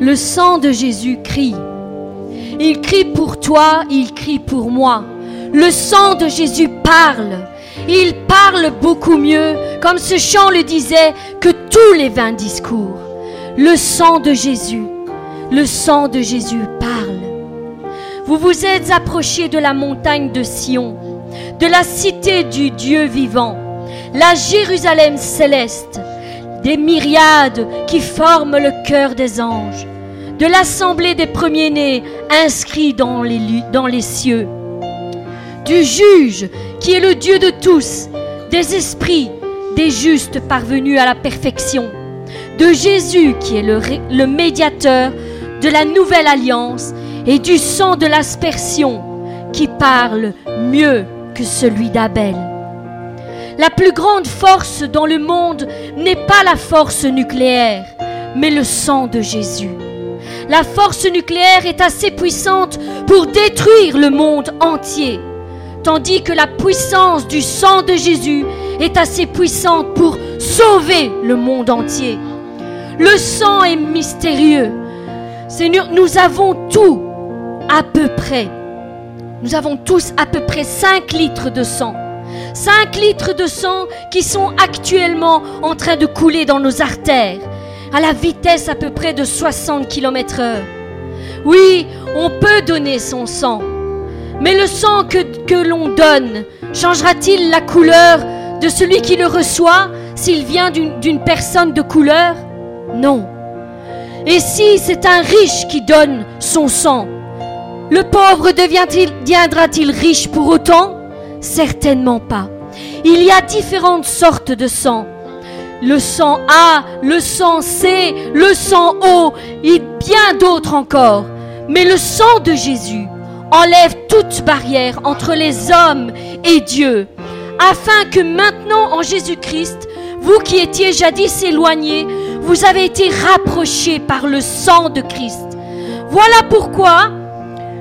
Le sang de Jésus crie. Il crie pour toi, il crie pour moi. Le sang de Jésus parle. Il parle beaucoup mieux, comme ce chant le disait, que tous les vains discours. Le sang de Jésus, le sang de Jésus parle. Vous vous êtes approchés de la montagne de Sion, de la cité du Dieu vivant, la Jérusalem céleste, des myriades qui forment le cœur des anges, de l'assemblée des premiers-nés inscrits dans les, cieux, du juge qui est le Dieu de tous, des esprits, des justes parvenus à la perfection, de Jésus qui est le médiateur de la nouvelle alliance et du sang de l'aspersion qui parle mieux que celui d'Abel. La plus grande force dans le monde n'est pas la force nucléaire, mais le sang de Jésus. La force nucléaire est assez puissante pour détruire le monde entier, tandis que la puissance du sang de Jésus est assez puissante pour sauver le monde entier. Le sang est mystérieux. Seigneur, nous avons tout à peu près, nous avons tous à peu près 5 litres de sang. 5 litres de sang qui sont actuellement en train de couler dans nos artères à la vitesse à peu près de 60 km heure. Oui, on peut donner son sang, mais le sang que, que l'on donne changera-t-il la couleur de celui qui le reçoit s'il vient d'une personne de couleur? Non. Et si c'est un riche qui donne son sang, le pauvre deviendra-t-il riche pour autant? Certainement pas. Il y a différentes sortes de sang. Le sang A, le sang C, le sang O et bien d'autres encore. Mais le sang de Jésus enlève toute barrière entre les hommes et Dieu, afin que maintenant en Jésus-Christ, vous qui étiez jadis éloignés, vous avez été rapprochés par le sang de Christ. Voilà pourquoi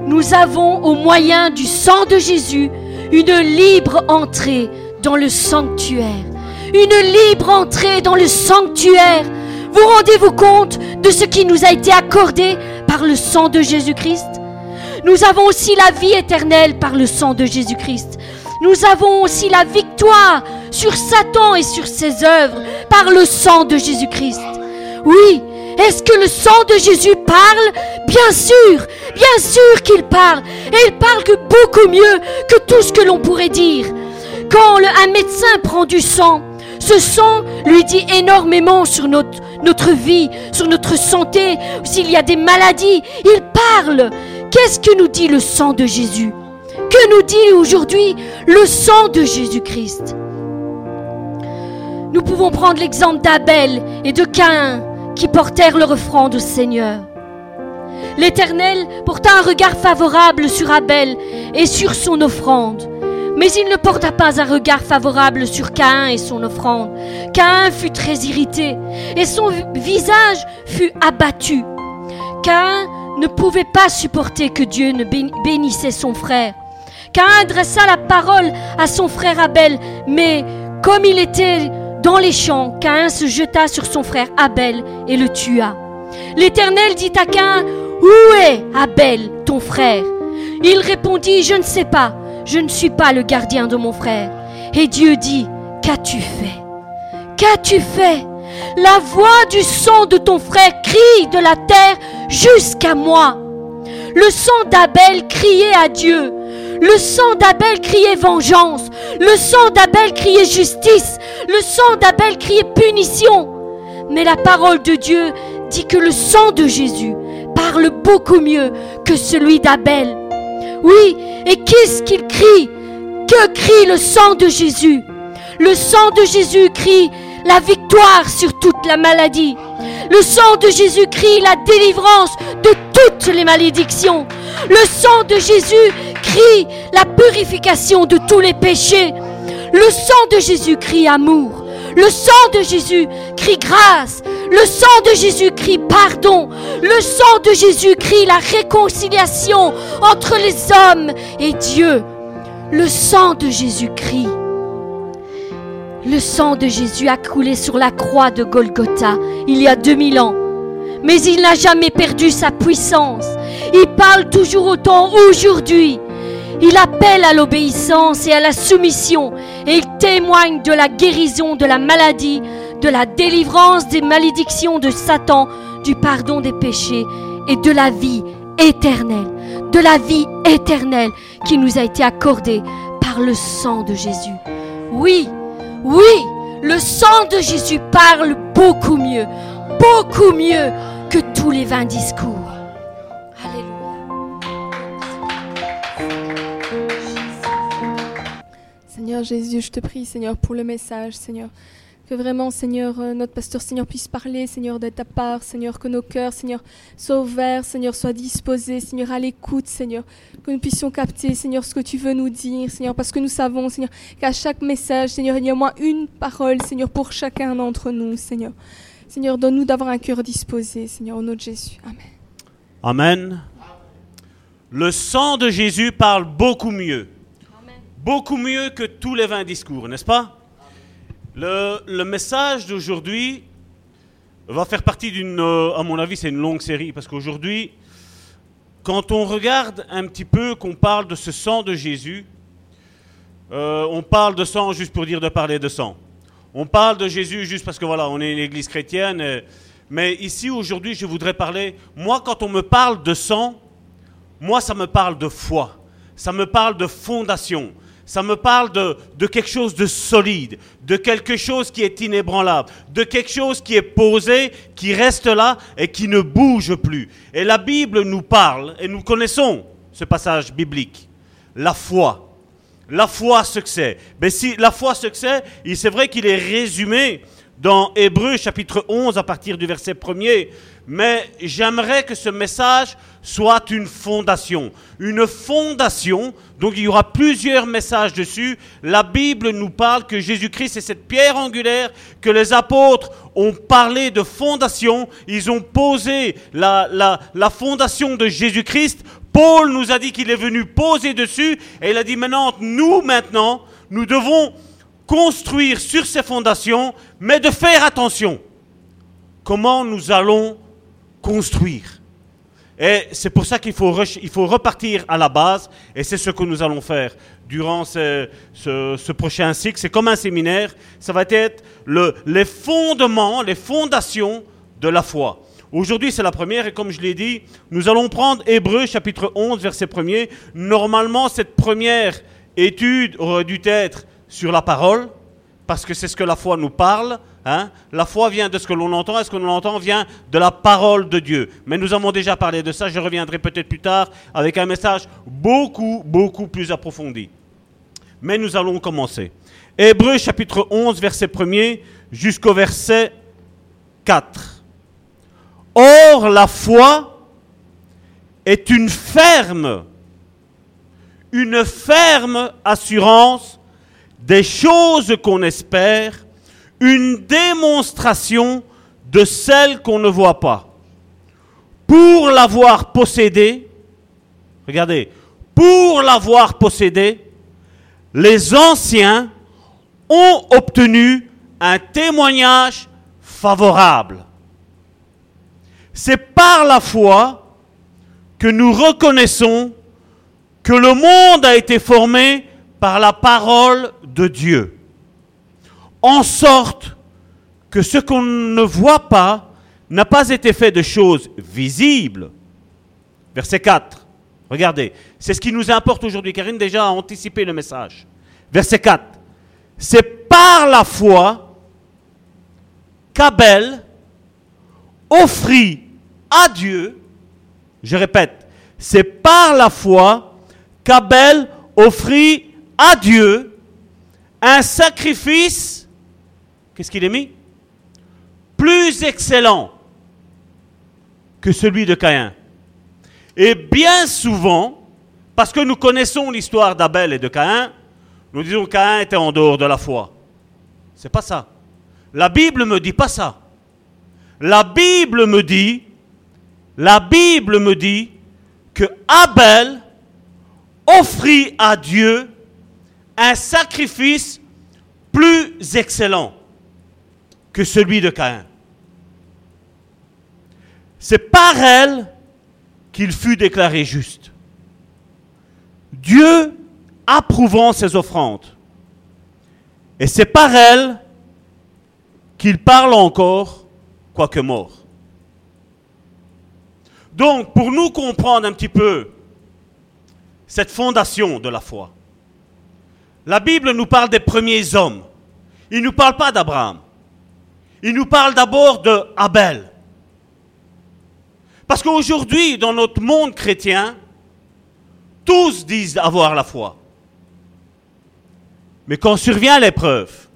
nous avons, au moyen du sang de Jésus, une libre entrée dans le sanctuaire. Une libre entrée dans le sanctuaire. Vous rendez-vous compte de ce qui nous a été accordé par le sang de Jésus-Christ? Nous avons aussi la vie éternelle par le sang de Jésus-Christ. Nous avons aussi la victoire sur Satan et sur ses œuvres par le sang de Jésus-Christ. Oui, est-ce que le sang de Jésus parle? Bien sûr, bien sûr qu'il parle. Et il parle beaucoup mieux que tout ce que l'on pourrait dire. Quand un médecin prend du sang, ce sang lui dit énormément sur notre, notre vie, sur notre santé, s'il y a des maladies. Il parle. Qu'est-ce que nous dit le sang de Jésus? Que nous dit aujourd'hui le sang de Jésus-Christ? Nous pouvons prendre l'exemple d'Abel et de Caïn qui portèrent le refrain du Seigneur. L'Éternel porta un regard favorable sur Abel et sur son offrande, mais il ne porta pas un regard favorable sur Caïn et son offrande. Caïn fut très irrité et son visage fut abattu. Caïn ne pouvait pas supporter que Dieu ne bénissait son frère. Caïn adressa la parole à son frère Abel, mais comme il était dans les champs, Caïn se jeta sur son frère Abel et le tua. L'Éternel dit à Caïn, Où est Abel, ton frère? Il répondit, Je ne sais pas, je ne suis pas le gardien de mon frère. Et Dieu dit, Qu'as-tu fait? Qu'as-tu fait? La voix du sang de ton frère crie de la terre jusqu'à moi. Le sang d'Abel criait à Dieu. Le sang d'Abel criait vengeance. Le sang d'Abel criait justice. Le sang d'Abel criait punition. Mais la parole de Dieu dit que le sang de Jésus parle beaucoup mieux que celui d'Abel. Oui, et qu'est-ce qu'il crie? Que crie le sang de Jésus? Le sang de Jésus crie la victoire sur toute la maladie. Le sang de Jésus crie la délivrance de toutes les malédictions. Le sang de Jésus crie la purification de tous les péchés. Le sang de Jésus crie amour. Le sang de Jésus crie grâce. Le sang de Jésus crie pardon. Le sang de Jésus crie la réconciliation entre les hommes et Dieu. Le sang de Jésus crie. Le sang de Jésus a coulé sur la croix de Golgotha il y a 2000 ans. mais il n'a jamais perdu sa puissance. Il parle toujours autant aujourd'hui. Il appelle à l'obéissance et à la soumission et il témoigne de la guérison de la maladie, de la délivrance des malédictions de Satan, du pardon des péchés et de la vie éternelle, de la vie éternelle qui nous a été accordée par le sang de Jésus. Oui, oui, le sang de Jésus parle beaucoup mieux, beaucoup mieux que tous les vains discours. Seigneur Jésus, je te prie, Seigneur, pour le message, Seigneur. Que vraiment, Seigneur, euh, notre pasteur, Seigneur, puisse parler, Seigneur, de ta part, Seigneur, que nos cœurs, Seigneur, soient ouverts, Seigneur, soient disposés, Seigneur, à l'écoute, Seigneur, que nous puissions capter, Seigneur, ce que tu veux nous dire, Seigneur, parce que nous savons, Seigneur, qu'à chaque message, Seigneur, il y a au moins une parole, Seigneur, pour chacun d'entre nous, Seigneur. Seigneur, donne-nous d'avoir un cœur disposé, Seigneur, au nom de Jésus. Amen. Amen. Le sang de Jésus parle beaucoup mieux. Beaucoup mieux que tous les vains discours, n'est-ce pas? Le, message d'aujourd'hui va faire partie d'une, euh, à mon avis, c'est une longue série, parce qu'aujourd'hui, quand on regarde un petit peu, qu'on parle de ce sang de Jésus, euh, on parle de sang juste pour dire de parler de sang. On parle de Jésus juste parce que voilà, on est une église chrétienne. Euh, mais ici, aujourd'hui, je voudrais parler, moi, quand on me parle de sang, moi, ça me parle de foi. Ça me parle de fondation ça me parle de, quelque chose de solide, de quelque chose qui est inébranlable, de quelque chose qui est posé, qui reste là et qui ne bouge plus. Et la Bible nous parle, et nous connaissons ce passage biblique, la foi. La foi, ce que c'est. Mais si la foi, ce que c'est, c'est vrai qu'il est résumé dans Hébreu chapitre 11 à partir du verset 1er, mais j'aimerais que ce message soit une fondation. Une fondation, donc il y aura plusieurs messages dessus. La Bible nous parle que Jésus-Christ est cette pierre angulaire, que les apôtres ont parlé de fondation, ils ont posé la, la, la fondation de Jésus-Christ. Paul nous a dit qu'il est venu poser dessus, et il a dit maintenant, nous maintenant, nous devons construire sur ces fondations, mais de faire attention. Comment nous allons construire Et c'est pour ça qu'il faut, il faut repartir à la base, et c'est ce que nous allons faire durant ce, ce, prochain cycle. C'est comme un séminaire, ça va être le, les fondements, les fondations de la foi. Aujourd'hui, c'est la première, et comme je l'ai dit, nous allons prendre Hébreu chapitre 11, verset 1er. Normalement, cette première étude aurait dû être sur la parole, parce que c'est ce que la foi nous parle. Hein. La foi vient de ce que l'on entend, et ce que l'on entend vient de la parole de Dieu. Mais nous avons déjà parlé de ça, je reviendrai peut-être plus tard avec un message beaucoup, beaucoup plus approfondi. Mais nous allons commencer. Hébreu chapitre 11, verset 1er jusqu'au verset 4. Or, la foi est une ferme, une ferme assurance des choses qu'on espère, une démonstration de celles qu'on ne voit pas. Pour l'avoir possédé, regardez, pour l'avoir possédé, les anciens ont obtenu un témoignage favorable. C'est par la foi que nous reconnaissons que le monde a été formé par la parole de Dieu, en sorte que ce qu'on ne voit pas n'a pas été fait de choses visibles. Verset 4. Regardez, c'est ce qui nous importe aujourd'hui. Karine déjà a anticipé le message. Verset 4. C'est par la foi qu'Abel offrit à Dieu, je répète, c'est par la foi qu'Abel offrit à Dieu un sacrifice, qu'est-ce qu'il est mis? Plus excellent que celui de Caïn. Et bien souvent, parce que nous connaissons l'histoire d'Abel et de Caïn, nous disons que Caïn était en dehors de la foi. C'est pas ça. La Bible me dit pas ça. La Bible me dit, la Bible me dit que Abel offrit à Dieu un sacrifice plus excellent que celui de Caïn. c'est par elle qu'il fut déclaré juste. Dieu approuvant ses offrandes. Et c'est par elle qu'il parle encore, quoique mort. Donc, pour nous comprendre un petit peu cette fondation de la foi, la Bible nous parle des premiers hommes. Il ne nous parle pas d'Abraham. Il nous parle d'abord de. Parce qu'aujourd'hui, dans notre monde chrétien, tous disent avoir la foi. Mais quand survient l'épreuve,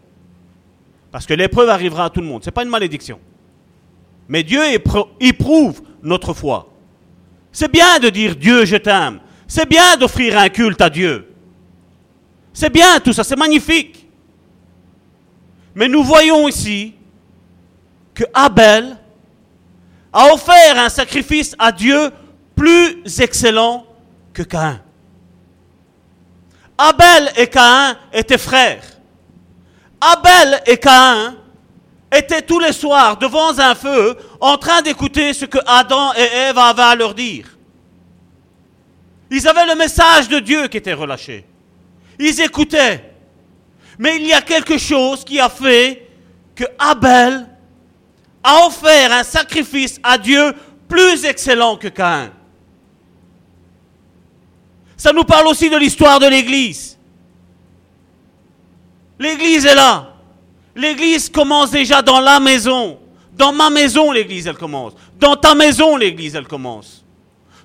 parce que l'épreuve arrivera à tout le monde, ce n'est pas une malédiction. Mais Dieu éprouve notre foi. C'est bien de dire Dieu, je t'aime. C'est bien d'offrir un culte à Dieu. C'est bien tout ça, c'est magnifique. Mais nous voyons ici que Abel a offert un sacrifice à Dieu plus excellent que Caïn. Abel et Caïn étaient frères. Abel et Caïn étaient tous les soirs devant un feu en train d'écouter ce que Adam et Ève avaient à leur dire. Ils avaient le message de Dieu qui était relâché. Ils écoutaient. Mais il y a quelque chose qui a fait que Abel a offert un sacrifice à Dieu plus excellent que Caïn. Ça nous parle aussi de l'histoire de l'Église. L'Église est là. L'Église commence déjà dans la maison. Dans ma maison, l'Église, elle commence. Dans ta maison, l'Église, elle commence.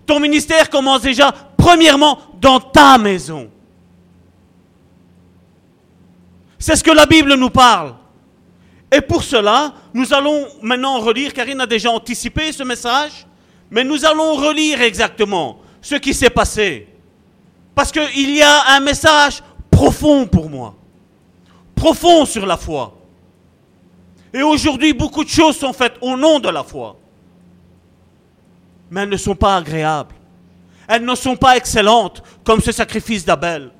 Ton ministère commence déjà, premièrement, dans ta maison. C'est ce que la Bible nous parle. Et pour cela, nous allons maintenant relire, Karine a déjà anticipé ce message, mais nous allons relire exactement ce qui s'est passé. Parce qu'il y a un message profond pour moi, profond sur la foi. Et aujourd'hui, beaucoup de choses sont faites au nom de la foi. Mais elles ne sont pas agréables. Elles ne sont pas excellentes comme ce sacrifice d'Abel.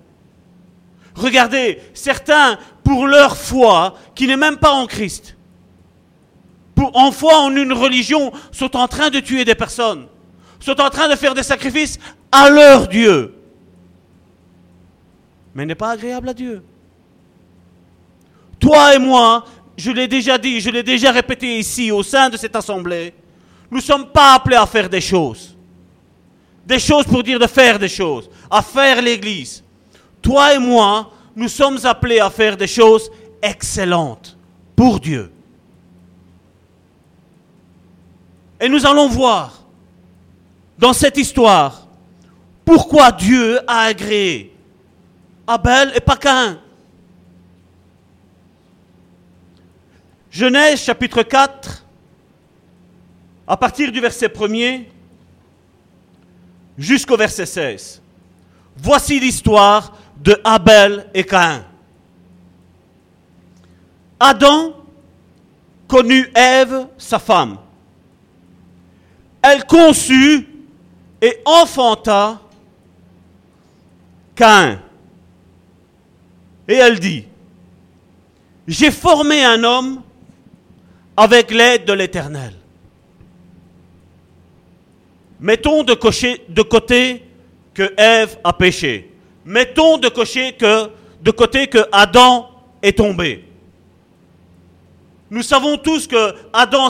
Regardez, certains, pour leur foi, qui n'est même pas en Christ, pour, en foi en une religion, sont en train de tuer des personnes, sont en train de faire des sacrifices à leur Dieu. Mais n'est pas agréable à Dieu. Toi et moi, je l'ai déjà dit, je l'ai déjà répété ici, au sein de cette assemblée, nous ne sommes pas appelés à faire des choses. Des choses pour dire de faire des choses, à faire l'Église. Toi et moi, nous sommes appelés à faire des choses excellentes pour Dieu. Et nous allons voir dans cette histoire pourquoi Dieu a agréé Abel et pas. Genèse chapitre 4, à partir du verset 1er jusqu'au verset 16. Voici l'histoire de Abel et Caïn. Adam connut Ève, sa femme. Elle conçut et enfanta Caïn. Et elle dit, j'ai formé un homme avec l'aide de l'Éternel. Mettons de, côté que Ève a péché mettons de, côté que Adam est tombé. Nous savons tous que Adam,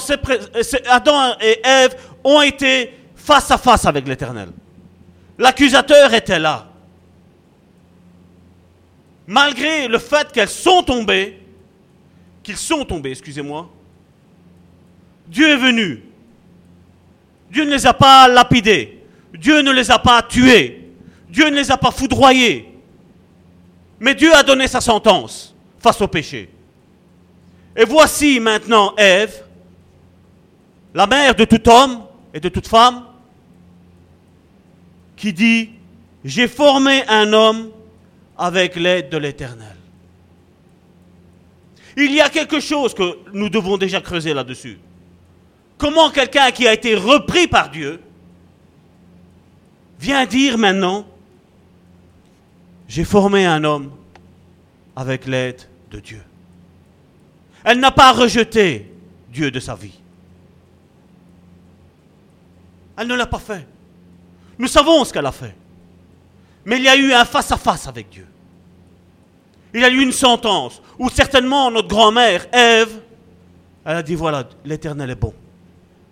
Adam et Ève ont été face à face avec l'Éternel. L'accusateur était là. Malgré le fait qu'elles sont tombées, qu'ils sont tombés, excusez-moi, Dieu est venu. Dieu ne les a pas lapidés. Dieu ne les a pas tués. Dieu ne les a pas foudroyés. Mais Dieu a donné sa sentence face au péché. Et voici maintenant Ève, la mère de tout homme et de toute femme, qui dit, j'ai formé un homme avec l'aide de l'Éternel. Il y a quelque chose que nous devons déjà creuser là-dessus. Comment quelqu'un qui a été repris par Dieu vient dire maintenant, j'ai formé un homme avec l'aide de Dieu. Elle n'a pas rejeté Dieu de sa vie. Elle ne l'a pas fait. Nous savons ce qu'elle a fait. Mais il y a eu un face-à-face avec Dieu. Il y a eu une sentence où certainement notre grand-mère, Ève, elle a dit voilà, l'Éternel est bon.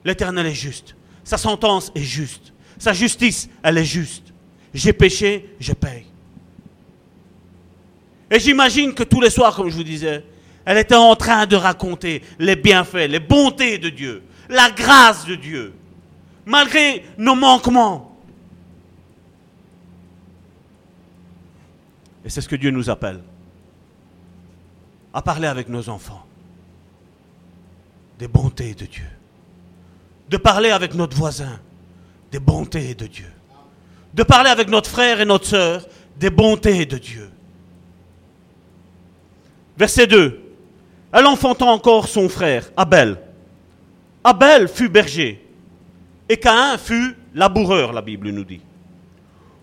L'Éternel est juste. Sa sentence est juste. Sa justice, elle est juste. J'ai péché, je paye. Et j'imagine que tous les soirs, comme je vous disais, elle était en train de raconter les bienfaits, les bontés de Dieu, la grâce de Dieu, malgré nos manquements. Et c'est ce que Dieu nous appelle, à parler avec nos enfants des bontés de Dieu, de parler avec notre voisin des bontés de Dieu, de parler avec notre frère et notre sœur des bontés de Dieu. Verset 2. Elle enfanta encore son frère, Abel. Abel fut berger, et Caïn fut laboureur, la Bible nous dit.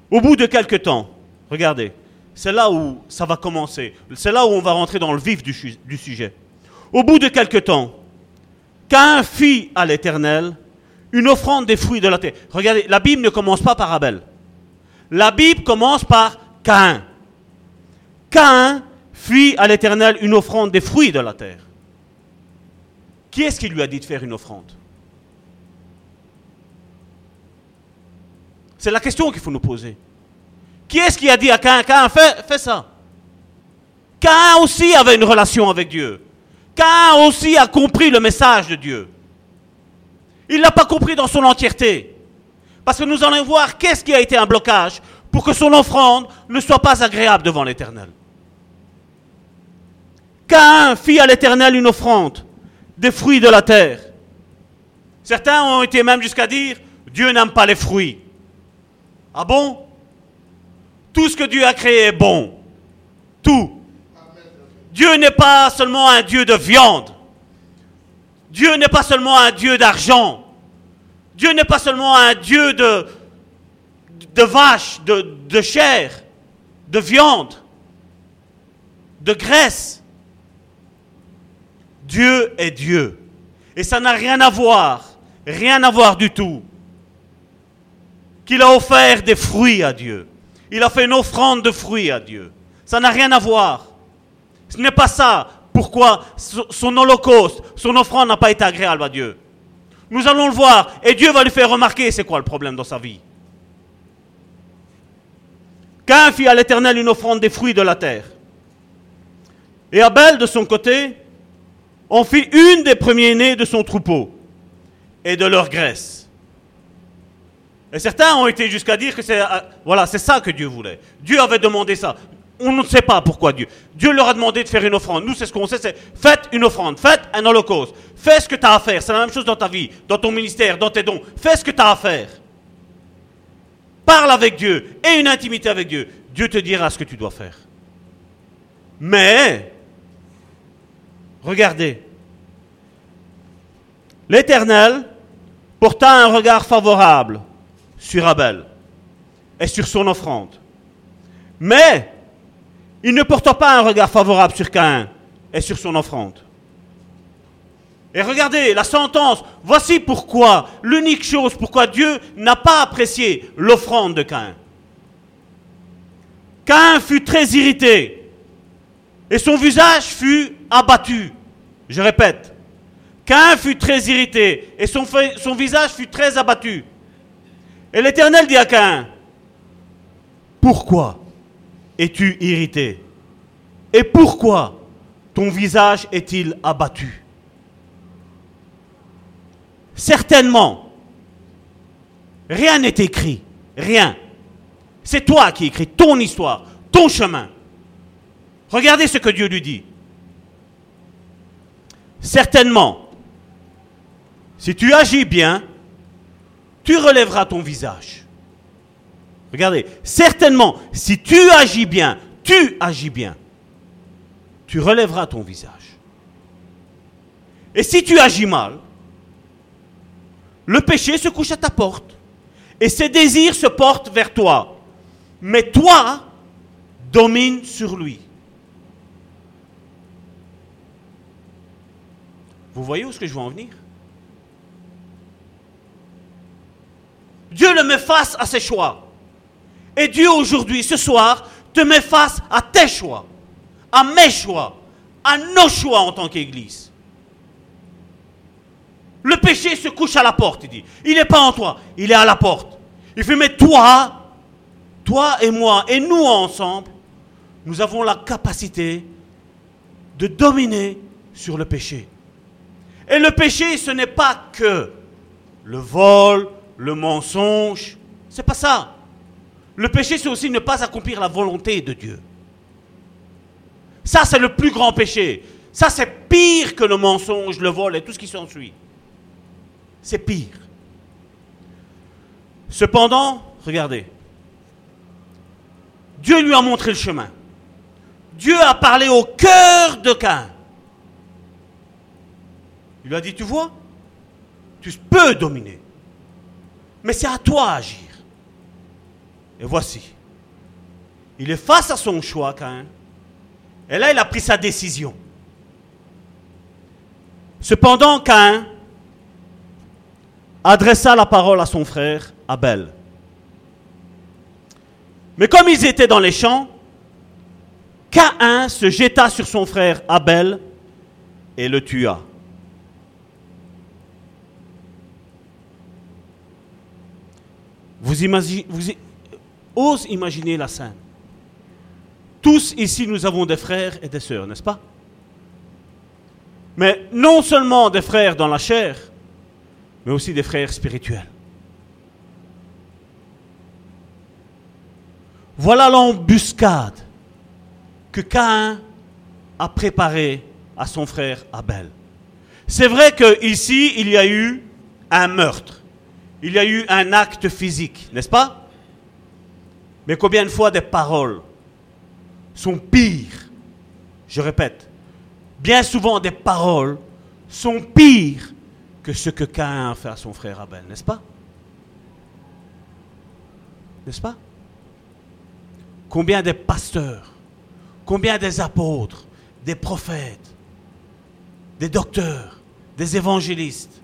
Au bout de quelque temps, regardez, c'est là où ça va commencer, c'est là où on va rentrer dans le vif du, sujet. Au bout de quelque temps, Caïn fit à l'Éternel une offrande des fruits de la terre. Regardez, la Bible ne commence pas par Abel. La Bible commence par Caïn. Caïn fit à l'Éternel une offrande des fruits de la terre. Qui est-ce qui lui a dit de faire une offrande? C'est la question qu'il faut nous poser. Qui est-ce qui a dit à Caïn, Caïn, fais, ça Caïn aussi avait une relation avec Dieu. Caïn aussi a compris le message de Dieu. Il ne l'a pas compris dans son entièreté. Parce que nous allons voir qu'est-ce qui a été un blocage pour que son offrande ne soit pas agréable devant l'Éternel. Caïn fit à l'Éternel une offrande des fruits de la terre. Certains ont été même jusqu'à dire, Dieu n'aime pas les fruits. Ah bon? Tout ce que Dieu a créé est bon. Tout. Dieu n'est pas seulement un Dieu de viande. Dieu n'est pas seulement un Dieu d'argent. Dieu n'est pas seulement un Dieu de, de vaches, de, de chair, de viande, de graisse. Dieu est Dieu. Et ça n'a rien à voir, rien à voir du tout. Qu'il a offert des fruits à Dieu. Il a fait une offrande de fruits à Dieu. Ça n'a rien à voir. Ce n'est pas ça. Pourquoi son holocauste, son offrande n'a pas été agréable à Dieu. Nous allons le voir. Et Dieu va lui faire remarquer c'est quoi le problème dans sa vie. Qu'un fit à l'Éternel une offrande des fruits de la terre. Et Abel, de son côté, en fit une des premiers-nés de son troupeau et de leur graisse. Et certains ont été jusqu'à dire que c'est voilà, c'est ça que Dieu voulait. Dieu avait demandé ça on ne sait pas pourquoi Dieu. Dieu leur a demandé de faire une offrande. Nous, c'est ce qu'on sait, c'est faites une offrande, faites un holocauste. Fais ce que tu as à faire. C'est la même chose dans ta vie, dans ton ministère, dans tes dons. Fais ce que tu as à faire. Parle avec Dieu et une intimité avec Dieu. Dieu te dira ce que tu dois faire. Mais, regardez, l'Éternel porta un regard favorable sur Abel et sur son offrande. Mais il ne porta pas un regard favorable sur Caïn et sur son offrande. Et regardez, la sentence, voici pourquoi, l'unique chose pourquoi Dieu n'a pas apprécié l'offrande de Caïn. Caïn fut très irrité et son visage fut abattu. Je répète, Caïn fut très irrité et son, son visage fut très abattu. Et l'Éternel dit à Caïn, pourquoi es-tu irrité? Et pourquoi ton visage est-il abattu? Certainement, rien n'est écrit, rien. C'est toi qui écris ton histoire, ton chemin. Regardez ce que Dieu lui dit. Certainement, si tu agis bien, tu relèveras ton visage. Regardez, certainement, si tu agis bien, tu agis bien, tu relèveras ton visage. Et si tu agis mal, le péché se couche à ta porte et ses désirs se portent vers toi. Mais toi, domine sur lui. Vous voyez où est-ce que je veux en venir? Dieu le met face à ses choix. Et Dieu aujourd'hui, ce soir, te met face à tes choix, à mes choix, à nos choix en tant qu'Église. Le péché se couche à la porte, il dit. Il n'est pas en toi, il est à la porte. Il fait, mais toi, toi et moi, et nous ensemble, nous avons la capacité de dominer sur le péché. Et le péché, ce n'est pas que le vol, le mensonge. C'est pas ça. Le péché, c'est aussi ne pas accomplir la volonté de Dieu. Ça, c'est le plus grand péché. Ça, c'est pire que le mensonge, le vol et tout ce qui s'ensuit. C'est pire. Cependant, regardez, Dieu lui a montré le chemin. Dieu a parlé au cœur de Cain. Il lui a dit, tu vois, tu peux dominer. Mais c'est à toi d'agir. Et voici. Il est face à son choix, Cain. Et là, il a pris sa décision. Cependant, Cain adressa la parole à son frère Abel. Mais comme ils étaient dans les champs, Cain se jeta sur son frère Abel et le tua. Vous imaginez, imaginer la scène. Tous ici, nous avons des frères et des sœurs, n'est-ce pas? Mais non seulement des frères dans la chair, mais aussi des frères spirituels. Voilà l'embuscade que Caïn a préparée à son frère Abel. C'est vrai qu'ici, il y a eu un meurtre. Il y a eu un acte physique, n'est-ce pas? Mais combien de fois des paroles sont pires? Je répète, bien souvent des paroles sont pires que ce que Caïn a fait à son frère Abel, n'est-ce pas? N'est-ce pas? Combien des pasteurs, combien des apôtres, des prophètes, des docteurs, des évangélistes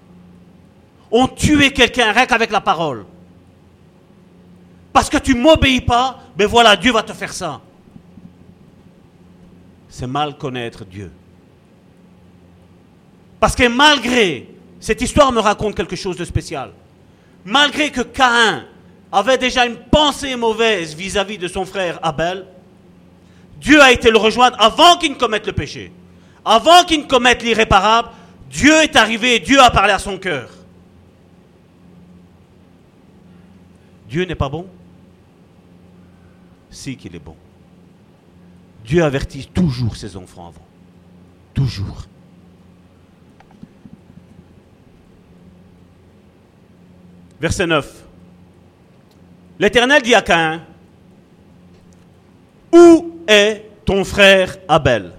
ont tué quelqu'un rien qu'avec la parole. Parce que tu m'obéis pas, mais ben voilà, Dieu va te faire ça. C'est mal connaître Dieu. Parce que malgré, cette histoire me raconte quelque chose de spécial, malgré que Caïn avait déjà une pensée mauvaise vis-à-vis de son frère Abel, Dieu a été le rejoindre avant qu'il ne commette le péché. Avant qu'il ne commette l'irréparable, Dieu est arrivé et Dieu a parlé à son cœur. Dieu n'est pas bon? Si qu'il est bon. Dieu avertit toujours ses enfants avant. Toujours. Verset 9. L'Éternel dit à Caïn, Où est ton frère Abel?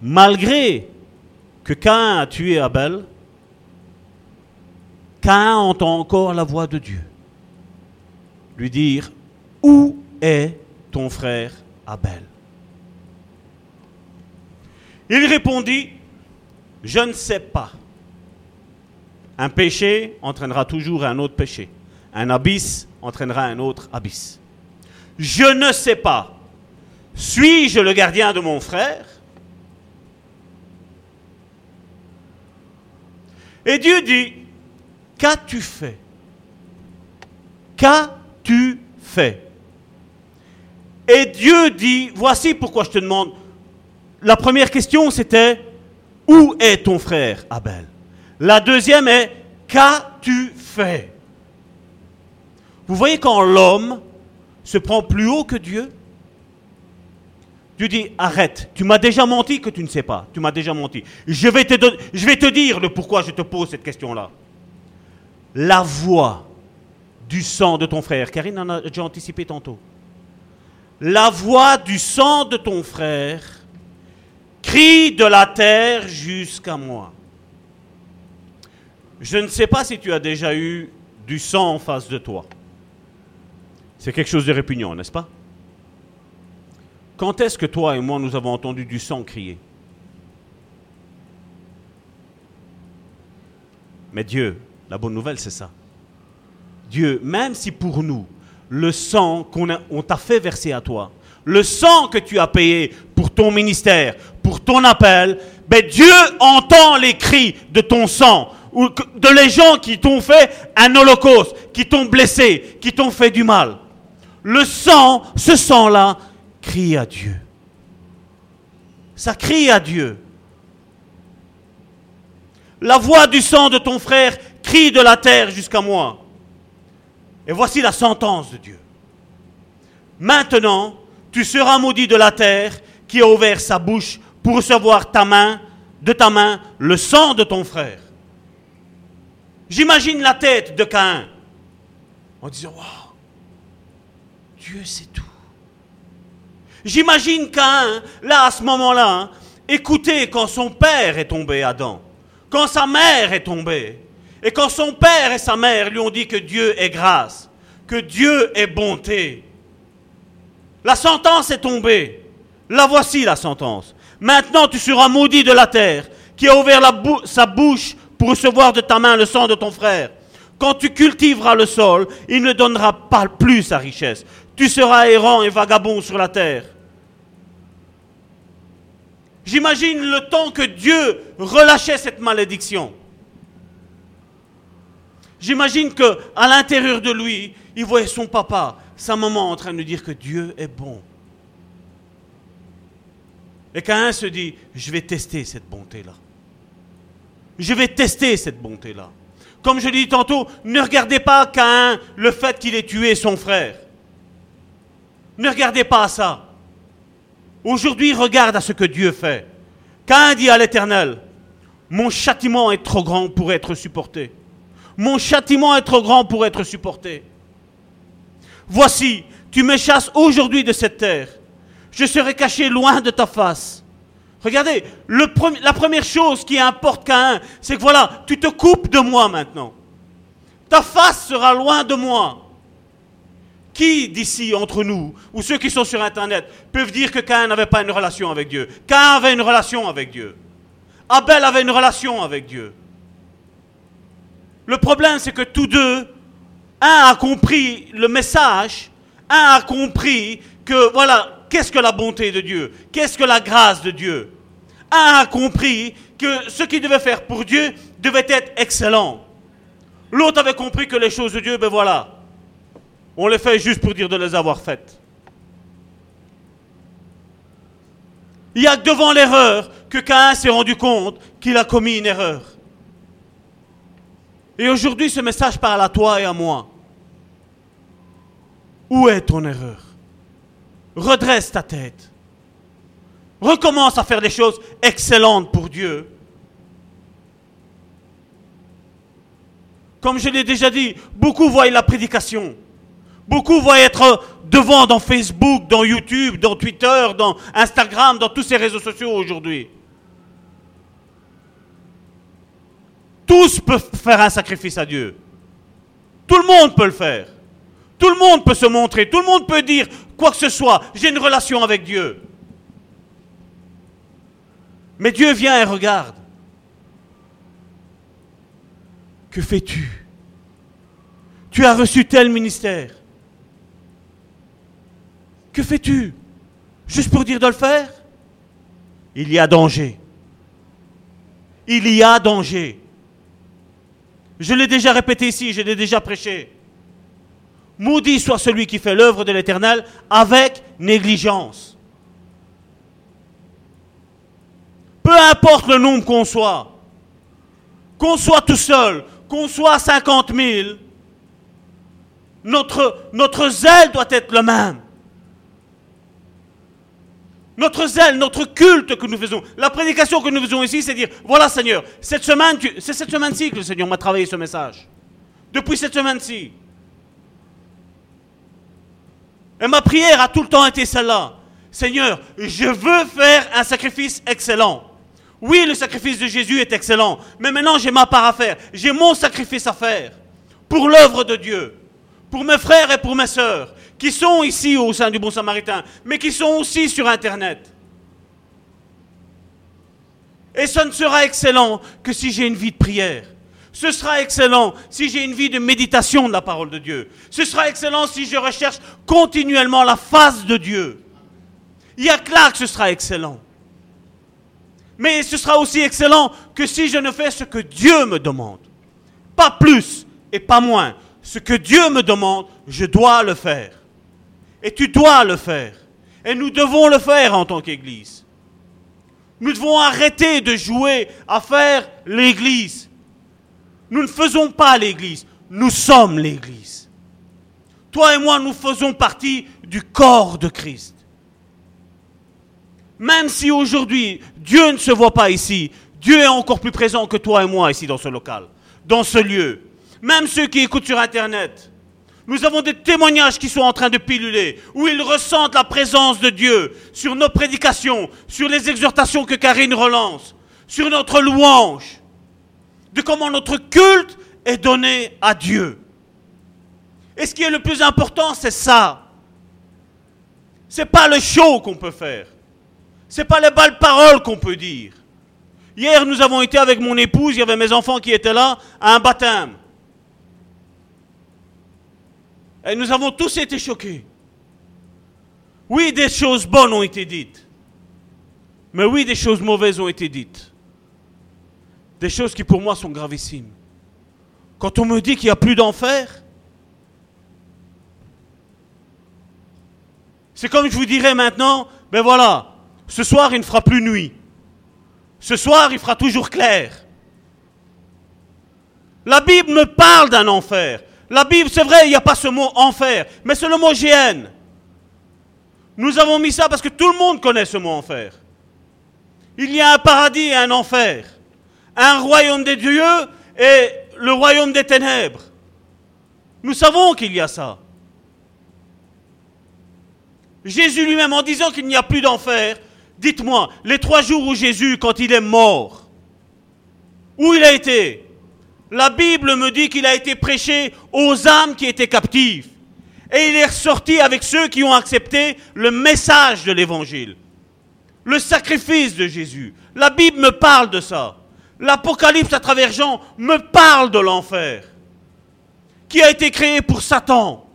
Malgré que Caïn a tué Abel, Caïn entend encore la voix de Dieu lui dire, Où est ton frère Abel? Il répondit, Je ne sais pas. Un péché entraînera toujours un autre péché. Un abysse entraînera un autre abysse. Je ne sais pas. Suis-je le gardien de mon frère? Et Dieu dit, qu'as-tu fait? Qu'as-tu fait? Et Dieu dit, voici pourquoi je te demande. La première question, c'était, où est ton frère Abel? La deuxième est, qu'as-tu fait? Vous voyez quand l'homme se prend plus haut que Dieu? Dieu dit, arrête, tu m'as déjà menti que tu ne sais pas, tu m'as déjà menti. Je vais, te je vais te dire le pourquoi je te pose cette question-là. La voix du sang de ton frère, Karine en a déjà anticipé tantôt. La voix du sang de ton frère crie de la terre jusqu'à moi. Je ne sais pas si tu as déjà eu du sang en face de toi. C'est quelque chose de répugnant, n'est-ce pas? Quand est-ce que toi et moi nous avons entendu du sang crier? Mais Dieu, la bonne nouvelle, c'est ça. Dieu, même si pour nous, le sang qu'on t'a fait verser à toi, le sang que tu as payé pour ton ministère, pour ton appel, ben Dieu entend les cris de ton sang, ou de les gens qui t'ont fait un holocauste, qui t'ont blessé, qui t'ont fait du mal. Le sang, ce sang-là, crie à Dieu. Ça crie à Dieu. La voix du sang de ton frère crie de la terre jusqu'à moi. Et voici la sentence de Dieu. Maintenant, tu seras maudit de la terre qui a ouvert sa bouche pour recevoir ta main, de ta main, le sang de ton frère. J'imagine la tête de Caïn en disant Waouh, Dieu sait tout. J'imagine Caïn, là, à ce moment-là, écouter quand son père est tombé, Adam, quand sa mère est tombée, et quand son père et sa mère lui ont dit que Dieu est grâce, que Dieu est bonté. La sentence est tombée. La voici la sentence. Maintenant tu seras maudit de la terre, qui a ouvert sa bouche pour recevoir de ta main le sang de ton frère. Quand tu cultiveras le sol, il ne donnera pas plus sa richesse. Tu seras errant et vagabond sur la terre. J'imagine le temps que Dieu relâchait cette malédiction. J'imagine que à l'intérieur de lui, il voyait son papa, sa maman en train de dire que Dieu est bon. Et Caïn se dit, je vais tester cette bonté-là. Je vais tester cette bonté-là. Comme je l'ai dit tantôt, ne regardez pas Caïn le fait qu'il ait tué son frère. Ne regardez pas ça. Aujourd'hui, regarde à ce que Dieu fait. Caïn dit à l'Éternel, mon châtiment est trop grand pour être supporté. Mon châtiment est trop grand pour être supporté. Voici, tu me chasses aujourd'hui de cette terre. Je serai caché loin de ta face. Regardez, la première chose qui importe un, c'est que voilà, tu te coupes de moi maintenant. Ta face sera loin de moi. Qui d'ici, entre nous, ou ceux qui sont sur Internet, peuvent dire que Cain n'avait pas une relation avec Dieu? Cain avait une relation avec Dieu. Abel avait une relation avec Dieu. Le problème, c'est que tous deux, un a compris le message, un a compris que, voilà, qu'est-ce que la bonté de Dieu? Qu'est-ce que la grâce de Dieu? Un a compris que ce qu'il devait faire pour Dieu devait être excellent. L'autre avait compris que les choses de Dieu, ben voilà, on les fait juste pour dire de les avoir faites. Il y a devant l'erreur que Caïn s'est rendu compte qu'il a commis une erreur. Et aujourd'hui, ce message parle à toi et à moi. Où est ton erreur? Redresse ta tête. Recommence à faire des choses excellentes pour Dieu. Comme je l'ai déjà dit, beaucoup voient la prédication. Beaucoup voient être devant dans Facebook, dans YouTube, dans Twitter, dans Instagram, dans tous ces réseaux sociaux aujourd'hui. Tous peuvent faire un sacrifice à Dieu. Tout le monde peut le faire. Tout le monde peut se montrer. Tout le monde peut dire quoi que ce soit. J'ai une relation avec Dieu. Mais Dieu vient et regarde. Que fais-tu? Tu as reçu tel ministère. Que fais-tu? Juste pour dire de le faire? Il y a danger. Il y a danger. Je l'ai déjà répété ici, je l'ai déjà prêché. Maudit soit celui qui fait l'œuvre de l'Éternel avec négligence. Peu importe le nombre qu'on soit, qu'on soit tout seul, qu'on soit 50 000, notre, notre zèle doit être le même. Notre zèle, notre culte que nous faisons, la prédication que nous faisons ici, c'est dire, voilà Seigneur, cette semaine, c'est cette semaine-ci que le Seigneur m'a travaillé ce message. Depuis cette semaine-ci. Et ma prière a tout le temps été celle-là. Seigneur, je veux faire un sacrifice excellent. Oui, le sacrifice de Jésus est excellent, mais maintenant j'ai ma part à faire. J'ai mon sacrifice à faire pour l'œuvre de Dieu, pour mes frères et pour mes sœurs qui sont ici au sein du Bon Samaritain, mais qui sont aussi sur Internet. Et ce ne sera excellent que si j'ai une vie de prière. Ce sera excellent si j'ai une vie de méditation de la parole de Dieu. Ce sera excellent si je recherche continuellement la face de Dieu. Il y a que que ce sera excellent. Mais ce sera aussi excellent que si je ne fais ce que Dieu me demande. Pas plus et pas moins. Ce que Dieu me demande, je dois le faire. Et tu dois le faire. Et nous devons le faire en tant qu'Église. Nous devons arrêter de jouer à faire l'Église. Nous ne faisons pas l'Église, nous sommes l'Église. Toi et moi, nous faisons partie du corps de Christ. Même si aujourd'hui Dieu ne se voit pas ici, Dieu est encore plus présent que toi et moi ici dans ce local, dans ce lieu. Même ceux qui écoutent sur Internet. Nous avons des témoignages qui sont en train de piluler, où ils ressentent la présence de Dieu sur nos prédications, sur les exhortations que Karine relance, sur notre louange, de comment notre culte est donné à Dieu. Et ce qui est le plus important, c'est ça. C'est pas le show qu'on peut faire. C'est pas les belles paroles qu'on peut dire. Hier, nous avons été avec mon épouse, il y avait mes enfants qui étaient là, à un baptême. Et nous avons tous été choqués. Oui, des choses bonnes ont été dites. Mais oui, des choses mauvaises ont été dites. Des choses qui pour moi sont gravissimes. Quand on me dit qu'il n'y a plus d'enfer, c'est comme je vous dirais maintenant, ben voilà, ce soir, il ne fera plus nuit. Ce soir, il fera toujours clair. La Bible me parle d'un enfer. La Bible, c'est vrai, il n'y a pas ce mot enfer, mais c'est le mot géhenne. Nous avons mis ça parce que tout le monde connaît ce mot enfer. Il y a un paradis et un enfer. Un royaume des dieux et le royaume des ténèbres. Nous savons qu'il y a ça. Jésus lui-même, en disant qu'il n'y a plus d'enfer, Dites-moi, les trois jours où Jésus, quand il est mort, où il a été? La Bible me dit qu'il a été prêché aux âmes qui étaient captives. Et il est ressorti avec ceux qui ont accepté le message de l'Évangile. Le sacrifice de Jésus. La Bible me parle de ça. L'Apocalypse à travers Jean me parle de l'enfer. Qui a été créé pour Satan,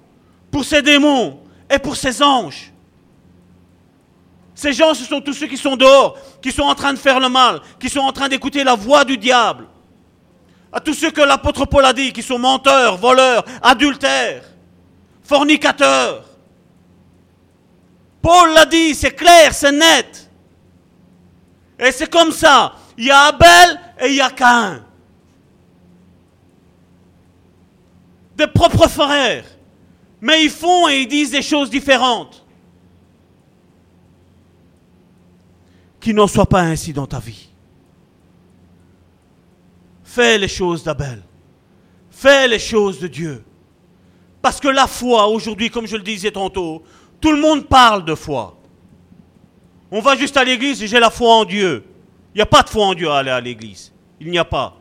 pour ses démons et pour ses anges. Ces gens, ce sont tous ceux qui sont dehors, qui sont en train de faire le mal, qui sont en train d'écouter la voix du diable. À tous ceux que l'apôtre Paul a dit, qui sont menteurs, voleurs, adultères, fornicateurs. Paul l'a dit, c'est clair, c'est net. Et c'est comme ça. Il y a Abel et il y a Cain. Des propres frères. Mais ils font et ils disent des choses différentes. qu'il n'en soit pas ainsi dans ta vie. Fais les choses d'Abel. Fais les choses de Dieu. Parce que la foi, aujourd'hui, comme je le disais tantôt, tout le monde parle de foi. On va juste à l'église et j'ai la foi en Dieu. Il n'y a pas de foi en Dieu à aller à l'église. Il n'y a pas.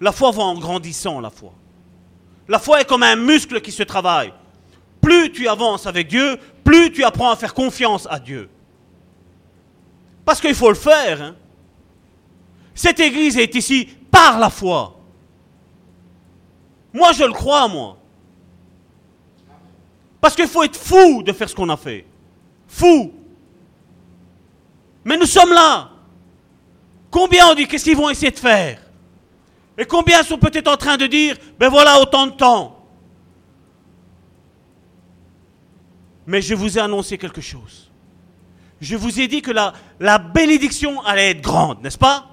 La foi va en grandissant, la foi. La foi est comme un muscle qui se travaille. Plus tu avances avec Dieu, plus tu apprends à faire confiance à Dieu. Parce qu'il faut le faire. Hein. Cette église est ici par la foi. Moi, je le crois, moi. Parce qu'il faut être fou de faire ce qu'on a fait. Fou. Mais nous sommes là. Combien on dit qu'est-ce qu'ils vont essayer de faire? Et combien sont peut-être en train de dire, ben voilà autant de temps. Mais je vous ai annoncé quelque chose je vous ai dit que la, la bénédiction allait être grande, n'est-ce pas?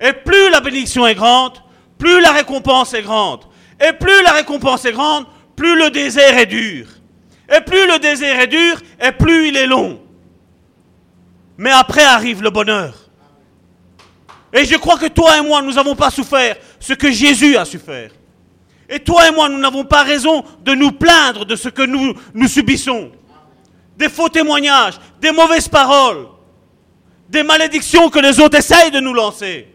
Et plus la bénédiction est grande, plus la récompense est grande. Et plus la récompense est grande, plus le désert est dur. Et plus le désert est dur, et plus il est long. Mais après arrive le bonheur. Et je crois que toi et moi, nous n'avons pas souffert ce que Jésus a souffert. Et toi et moi, nous n'avons pas raison de nous plaindre de ce que nous, nous subissons des faux témoignages, des mauvaises paroles, des malédictions que les autres essayent de nous lancer.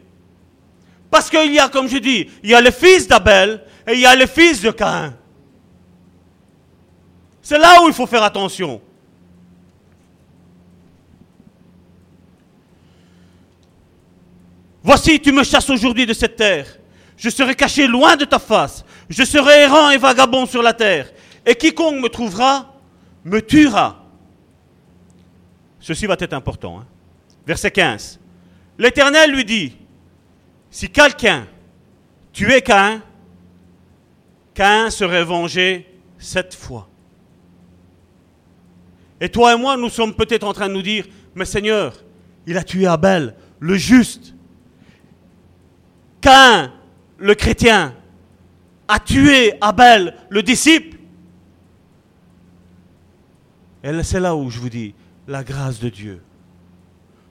Parce qu'il y a, comme je dis, il y a le fils d'Abel et il y a le fils de Caïn. C'est là où il faut faire attention. Voici, tu me chasses aujourd'hui de cette terre. Je serai caché loin de ta face. Je serai errant et vagabond sur la terre. Et quiconque me trouvera me tuera. Ceci va être important. hein. Verset 15. L'Éternel lui dit, si quelqu'un tuait Caïn, Caïn serait vengé sept fois. Et toi et moi, nous sommes peut-être en train de nous dire, mais Seigneur, il a tué Abel, le juste. Caïn, le chrétien, a tué Abel, le disciple. Et c'est là où je vous dis, la grâce de Dieu.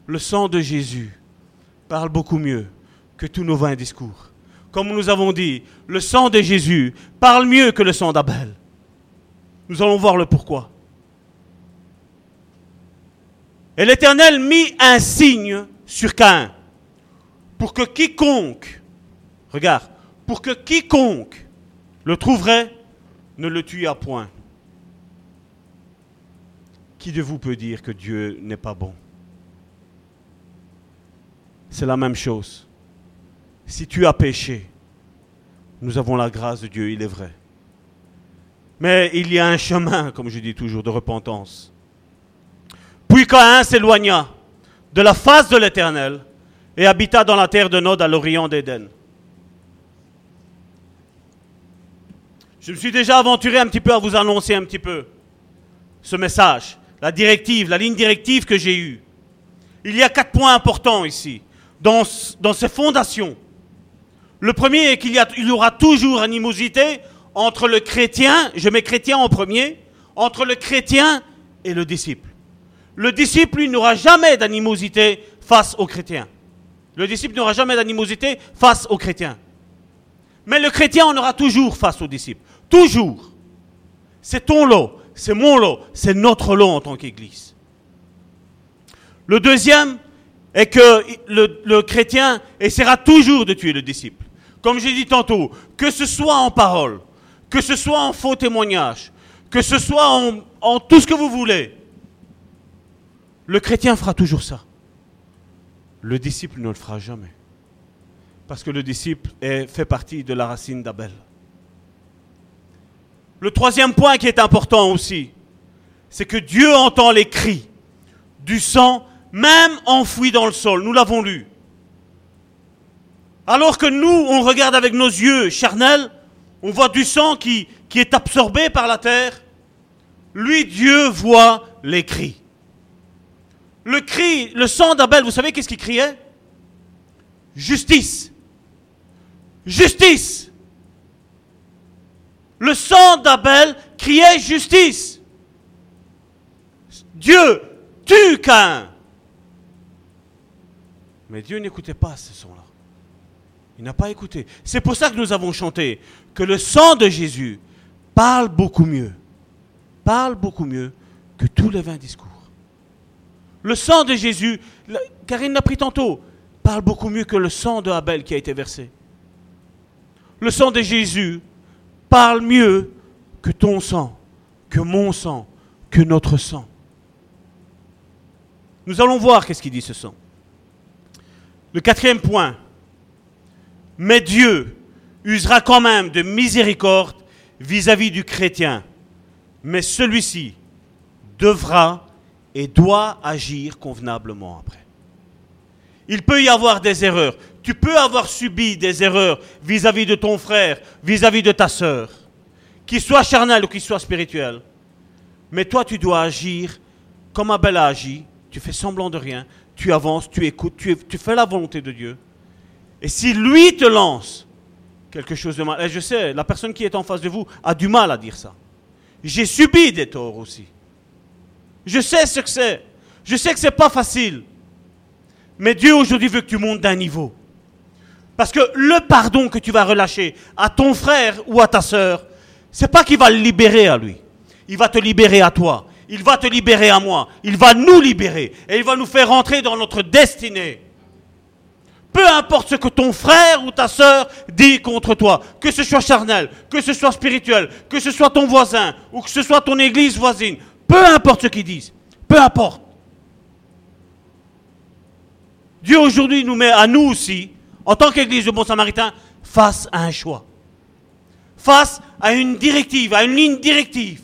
Le sang de Jésus parle beaucoup mieux que tous nos vains discours. Comme nous avons dit, le sang de Jésus parle mieux que le sang d'Abel. Nous allons voir le pourquoi. Et l'Éternel mit un signe sur Caïn pour que quiconque, regarde, pour que quiconque le trouverait ne le tuât point. Qui de vous peut dire que Dieu n'est pas bon? C'est la même chose. Si tu as péché, nous avons la grâce de Dieu, il est vrai. Mais il y a un chemin, comme je dis toujours, de repentance. Puis Caïn s'éloigna de la face de l'Éternel et habita dans la terre de Nod à l'orient d'Éden. Je me suis déjà aventuré un petit peu à vous annoncer un petit peu ce message, la directive, la ligne directive que j'ai eue. Il y a quatre points importants ici, dans, dans ces fondations. Le premier est qu'il y, aura toujours animosité entre le chrétien, je mets chrétien en premier, entre le chrétien et le disciple. Le disciple, lui, n'aura jamais d'animosité face au chrétien. Le disciple n'aura jamais d'animosité face au chrétien. Mais le chrétien en aura toujours face au disciple. Toujours. C'est ton lot, c'est mon lot, c'est notre lot en tant qu'Église. Le deuxième est que le chrétien essaiera toujours de tuer le disciple. Comme j'ai dit tantôt, que ce soit en parole, que ce soit en faux témoignage, que ce soit en, tout ce que vous voulez, le chrétien fera toujours ça. Le disciple ne le fera jamais. Parce que le disciple est- fait partie de la racine d'Abel. Le troisième point qui est important aussi, c'est que Dieu entend les cris du sang, même enfoui dans le sol. Nous l'avons lu. Alors que nous, on regarde avec nos yeux charnels, on voit du sang qui, est absorbé par la terre. Lui, Dieu voit les cris. Le cri, le sang d'Abel, vous savez qu'est-ce qu'il criait? Justice. Justice. Le sang d'Abel criait justice. Dieu tue Cain. Mais Dieu n'écoutait pas ce son-là. Il n'a pas écouté. C'est pour ça que nous avons chanté que le sang de Jésus parle beaucoup mieux. Parle beaucoup mieux que tous les vains discours. Le sang de Jésus, Karine l'a pris tantôt, parle beaucoup mieux que le sang de Abel qui a été versé. Le sang de Jésus parle mieux que ton sang, que mon sang, que notre sang. Nous allons voir qu'est-ce qu'il dit ce sang. Le quatrième point. Mais Dieu usera quand même de miséricorde vis-à-vis du chrétien. Mais celui-ci devra et doit agir convenablement après. Il peut y avoir des erreurs. Tu peux avoir subi des erreurs vis-à-vis de ton frère, vis-à-vis de ta sœur, qu'il soit charnel ou qu'il soit spirituel. Mais toi, tu dois agir comme Abel a agi. Tu fais semblant de rien. Tu avances, tu écoutes, tu fais la volonté de Dieu. Et si lui te lance quelque chose de mal, et je sais, la personne qui est en face de vous a du mal à dire ça. J'ai subi des torts aussi. Je sais ce que c'est. Je sais que c'est pas facile. Mais Dieu aujourd'hui veut que tu montes d'un niveau. Parce que le pardon que tu vas relâcher à ton frère ou à ta sœur, c'est pas qu'il va le libérer à lui. Il va te libérer à toi. Il va te libérer à moi. Il va nous libérer. Et il va nous faire rentrer dans notre destinée. Peu importe ce que ton frère ou ta sœur dit contre toi, que ce soit charnel, que ce soit spirituel, que ce soit ton voisin ou que ce soit ton église voisine, peu importe ce qu'ils disent, peu importe. Dieu aujourd'hui nous met à nous aussi, en tant qu'église de Bon Samaritain, face à un choix, face à une directive, à une ligne directive,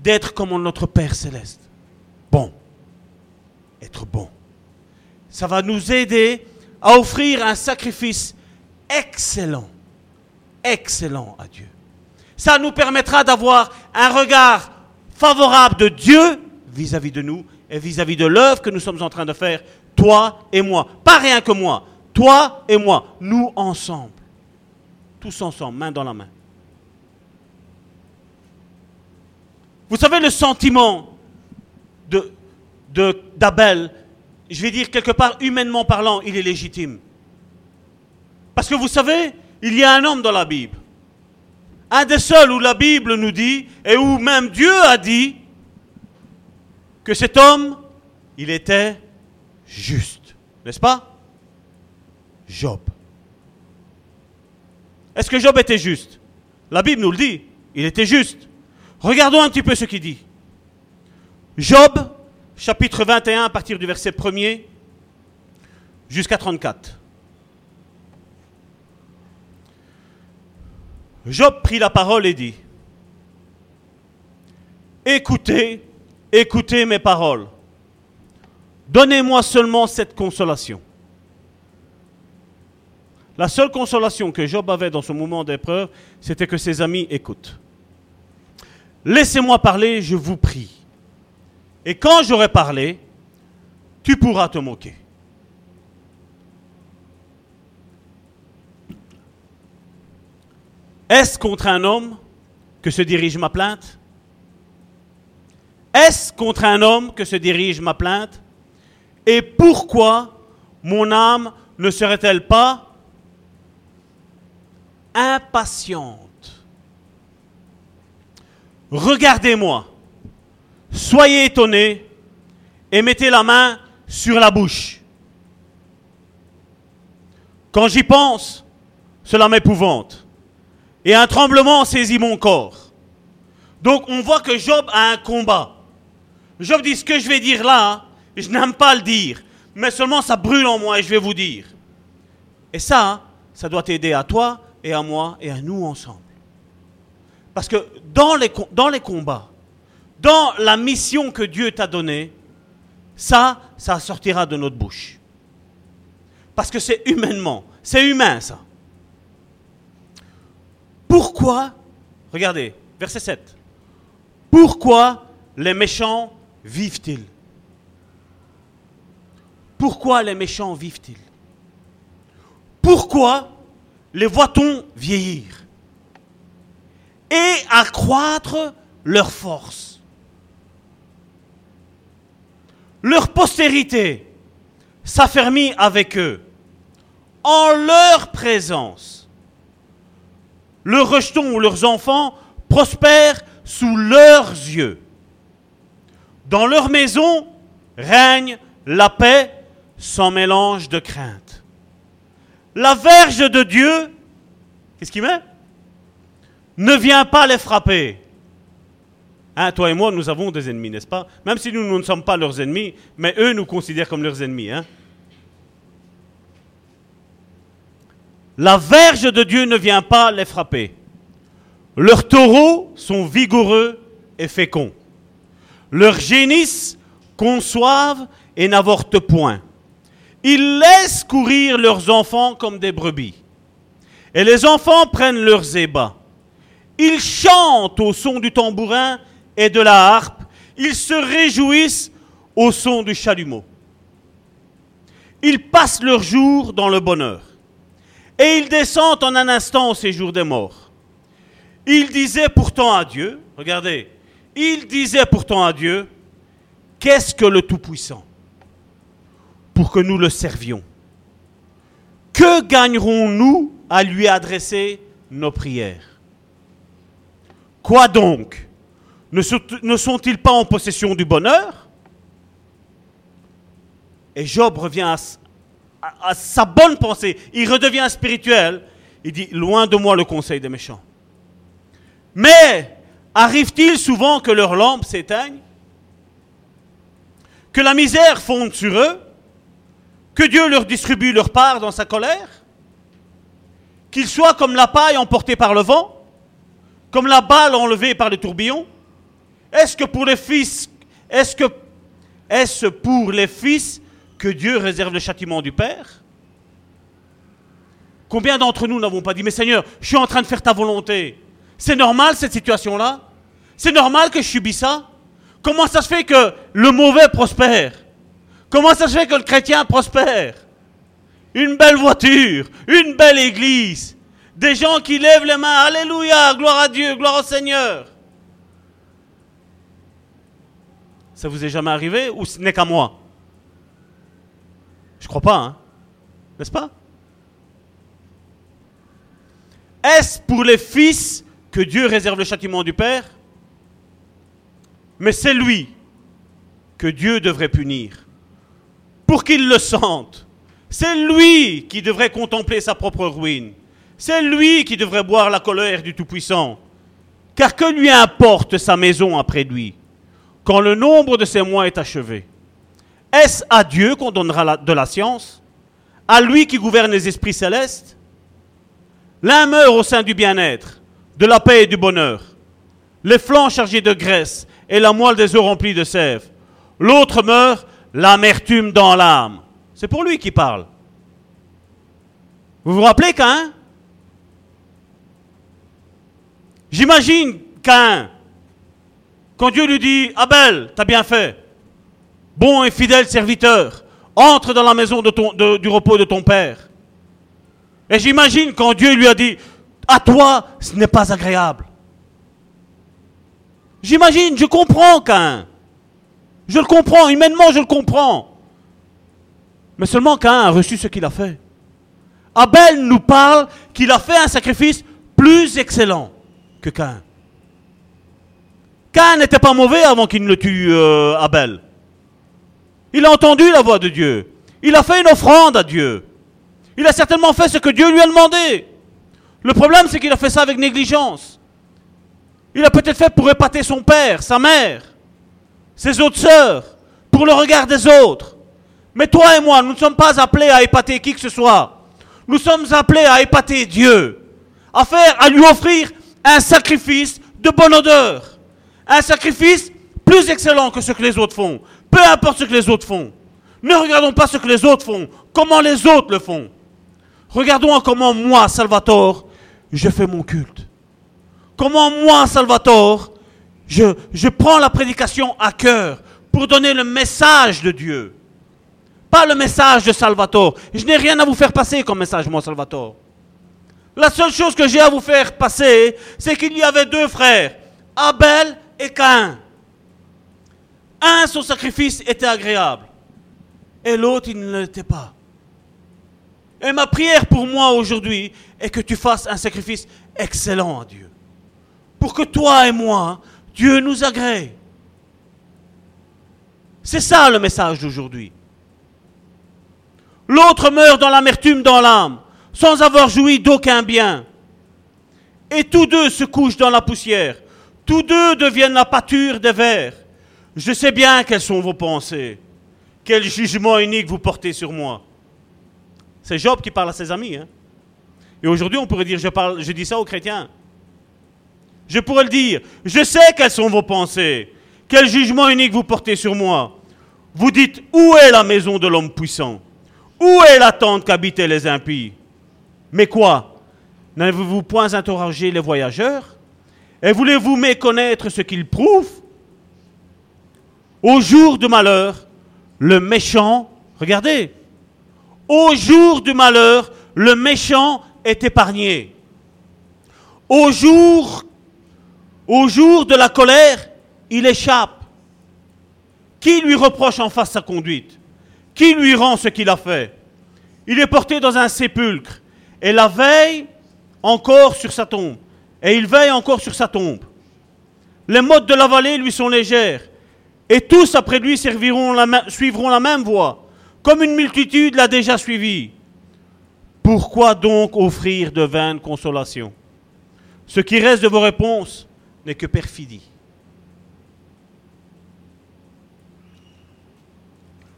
d'être comme notre Père céleste. Bon, être bon. Ça va nous aider à offrir un sacrifice excellent, excellent à Dieu. Ça nous permettra d'avoir un regard favorable de Dieu vis-à-vis de nous et vis-à-vis de l'œuvre que nous sommes en train de faire, toi et moi. Pas rien que moi, toi et moi, nous ensemble. Tous ensemble, main dans la main. Vous savez le sentiment de, d'Abel, je vais dire quelque part humainement parlant, il est légitime. Parce que vous savez, il y a un homme dans la Bible. Un des seuls où la Bible nous dit, et où même Dieu a dit, que cet homme, il était juste. N'est-ce pas? Job. Est-ce que Job était juste? La Bible nous le dit. Il était juste. Regardons un petit peu ce qu'il dit. Job, chapitre 21, à partir du verset 1er jusqu'à 34. Job prit la parole et dit, Écoutez, écoutez mes paroles. Donnez-moi seulement cette consolation. La seule consolation que Job avait dans ce moment d'épreuve, c'était que ses amis écoutent. Laissez-moi parler, je vous prie. Et quand j'aurai parlé, tu pourras te moquer. Est-ce contre un homme que se dirige ma plainte? Est-ce contre un homme que se dirige ma plainte? Et pourquoi mon âme ne serait-elle pas impatiente? Regardez-moi, soyez étonnés et mettez la main sur la bouche. Quand j'y pense, cela m'épouvante et un tremblement saisit mon corps. Donc on voit que Job a un combat. Job dit ce que je vais dire là, je n'aime pas le dire, mais seulement ça brûle en moi et je vais vous dire. Et ça, ça doit t'aider à toi et à moi et à nous ensemble. Parce que dans les, dans les combats, dans la mission que Dieu t'a donnée, ça, ça sortira de notre bouche. Parce que c'est humainement, c'est humain ça. Pourquoi, regardez, verset 7, pourquoi les méchants vivent-ils? Pourquoi les méchants vivent-ils? Pourquoi les voit-on vieillir? Et accroître leur force? Leur postérité s'affermit avec eux en leur présence leurs rejetons ou leurs enfants prospèrent sous leurs yeux. Dans leur maison règne la paix sans mélange de crainte. La verge de Dieu, qu'est-ce qu'il met? Ne vient pas les frapper. Hein, toi et moi, nous avons des ennemis, n'est-ce pas? Même si nous, ne sommes pas leurs ennemis, mais eux nous considèrent comme leurs ennemis. Hein La verge de Dieu ne vient pas les frapper. Leurs taureaux sont vigoureux et féconds. Leurs génisses conçoivent et n'avortent point. Ils laissent courir leurs enfants comme des brebis. Et les enfants prennent leurs ébats. Ils chantent au son du tambourin et de la harpe. Ils se réjouissent au son du chalumeau. Ils passent leur jour dans le bonheur. Et ils descendent en un instant au séjour des morts. Ils disaient pourtant à Dieu, regardez, ils disaient pourtant à Dieu, qu'est-ce que le Tout-Puissant Pour que nous le servions? Que gagnerons-nous à lui adresser nos prières? Quoi donc Ne sont-ils pas en possession du bonheur? Et Job revient à, sa bonne pensée, il redevient spirituel, il dit, loin de moi le conseil des méchants. Mais arrive-t-il souvent que leurs lampes s'éteignent Que la misère fonde sur eux? Que Dieu leur distribue leur part dans sa colère? Qu'il soit comme la paille emportée par le vent, comme la balle enlevée par les tourbillons? Est-ce que pour les fils, est-ce que est-ce pour les fils que Dieu réserve le châtiment du Père? Combien d'entre nous n'avons pas dit, mais Seigneur, je suis en train de faire ta volonté. C'est normal cette situation-là. C'est normal que je subis ça. Comment ça se fait que le mauvais prospère? Comment ça se fait que le chrétien prospère? Une belle voiture, une belle église, des gens qui lèvent les mains, Alléluia, gloire à Dieu, gloire au Seigneur. Ça vous est jamais arrivé ou ce n'est qu'à moi? Je crois pas, hein N'est-ce pas? Est-ce pour les fils que Dieu réserve le châtiment du Père? Mais c'est lui que Dieu devrait punir pour qu'il le sente. C'est lui qui devrait contempler sa propre ruine. C'est lui qui devrait boire la colère du Tout-Puissant. Car que lui importe sa maison après lui, quand le nombre de ses mois est achevé Est-ce à Dieu qu'on donnera de la science? À lui qui gouverne les esprits célestes? L'un meurt au sein du bien-être, de la paix et du bonheur, les flancs chargés de graisse et la moelle des eaux remplies de sève. L'autre meurt l'amertume dans l'âme. C'est pour lui qui parle. Vous vous rappelez Cain J'imagine Cain, quand Dieu lui dit, Abel, t'as bien fait, bon et fidèle serviteur, entre dans la maison du repos de ton père. Et j'imagine quand Dieu lui a dit, à toi, ce n'est pas agréable. J'imagine, je comprends Cain. Je le comprends, humainement je le comprends. Mais seulement Cain a reçu ce qu'il a fait. Abel nous parle qu'il a fait un sacrifice plus excellent que Cain. N'était pas mauvais avant qu'il ne tue euh, Abel. Il a entendu la voix de Dieu. Il a fait une offrande à Dieu. Il a certainement fait ce que Dieu lui a demandé. Le problème, c'est qu'il a fait ça avec négligence. Il a peut-être fait pour épater son père, sa mère ses autres sœurs, pour le regard des autres. Mais toi et moi, nous ne sommes pas appelés à épater qui que ce soit. Nous sommes appelés à épater Dieu, à faire, à lui offrir un sacrifice de bonne odeur, un sacrifice plus excellent que ce que les autres font. Peu importe ce que les autres font. Ne regardons pas ce que les autres font, comment les autres le font. Regardons comment moi, Salvatore, je fais mon culte. Comment moi, Salvatore, je, prends la prédication à cœur pour donner le message de Dieu. Pas le message de Salvatore. Je n'ai rien à vous faire passer comme message, moi, Salvatore. La seule chose que j'ai à vous faire passer, c'est qu'il y avait deux frères, Abel et Cain. Un, son sacrifice était agréable, et l'autre, il ne l'était pas. Et ma prière pour moi aujourd'hui est que tu fasses un sacrifice excellent à Dieu. Pour que toi et moi, Dieu nous agrée. C'est ça le message d'aujourd'hui. L'autre meurt dans l'amertume dans l'âme, sans avoir joui d'aucun bien. Et tous deux se couchent dans la poussière. Tous deux deviennent la pâture des vers. Je sais bien quelles sont vos pensées. Quel jugement unique vous portez sur moi. C'est Job qui parle à ses amis. Hein. Et aujourd'hui, on pourrait dire, je, je dis ça aux chrétiens. Je pourrais le dire. Je sais quelles sont vos pensées. Quel jugement unique vous portez sur moi. Vous dites, où est la maison de l'homme puissant? Où est la tente qu'habitaient les impies? Mais quoi? N'avez-vous point interrogé les voyageurs? Et voulez-vous méconnaître ce qu'ils prouvent Au jour du malheur, le méchant, regardez, au jour du malheur, le méchant est épargné. Au jour au jour de la colère, il échappe. Qui lui reproche en face sa conduite? Qui lui rend ce qu'il a fait? Il est porté dans un sépulcre et la veille encore sur sa tombe. Et il veille encore sur sa tombe. Les modes de la vallée lui sont légères et tous après lui suivront la même voie, comme une multitude l'a déjà suivi. Pourquoi donc offrir de vaines consolations? Ce qui reste de vos réponses, n'est que perfidie.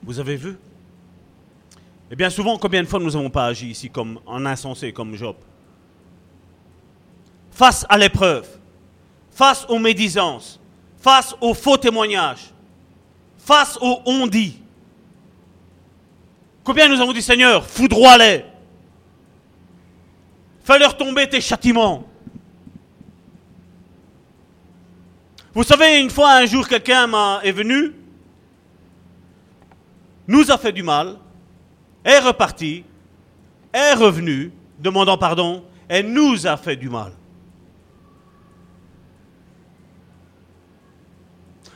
Vous avez vu? Et bien souvent, combien de fois nous n'avons pas agi ici comme en insensé, comme Job? Face à l'épreuve, face aux médisances, face aux faux témoignages, face aux on-dit. Combien nous avons dit Seigneur, foudroie-les. Fais-leur tomber tes châtiments. Vous savez, une fois, un jour, quelqu'un est venu, nous a fait du mal, est reparti, est revenu, demandant pardon, et nous a fait du mal.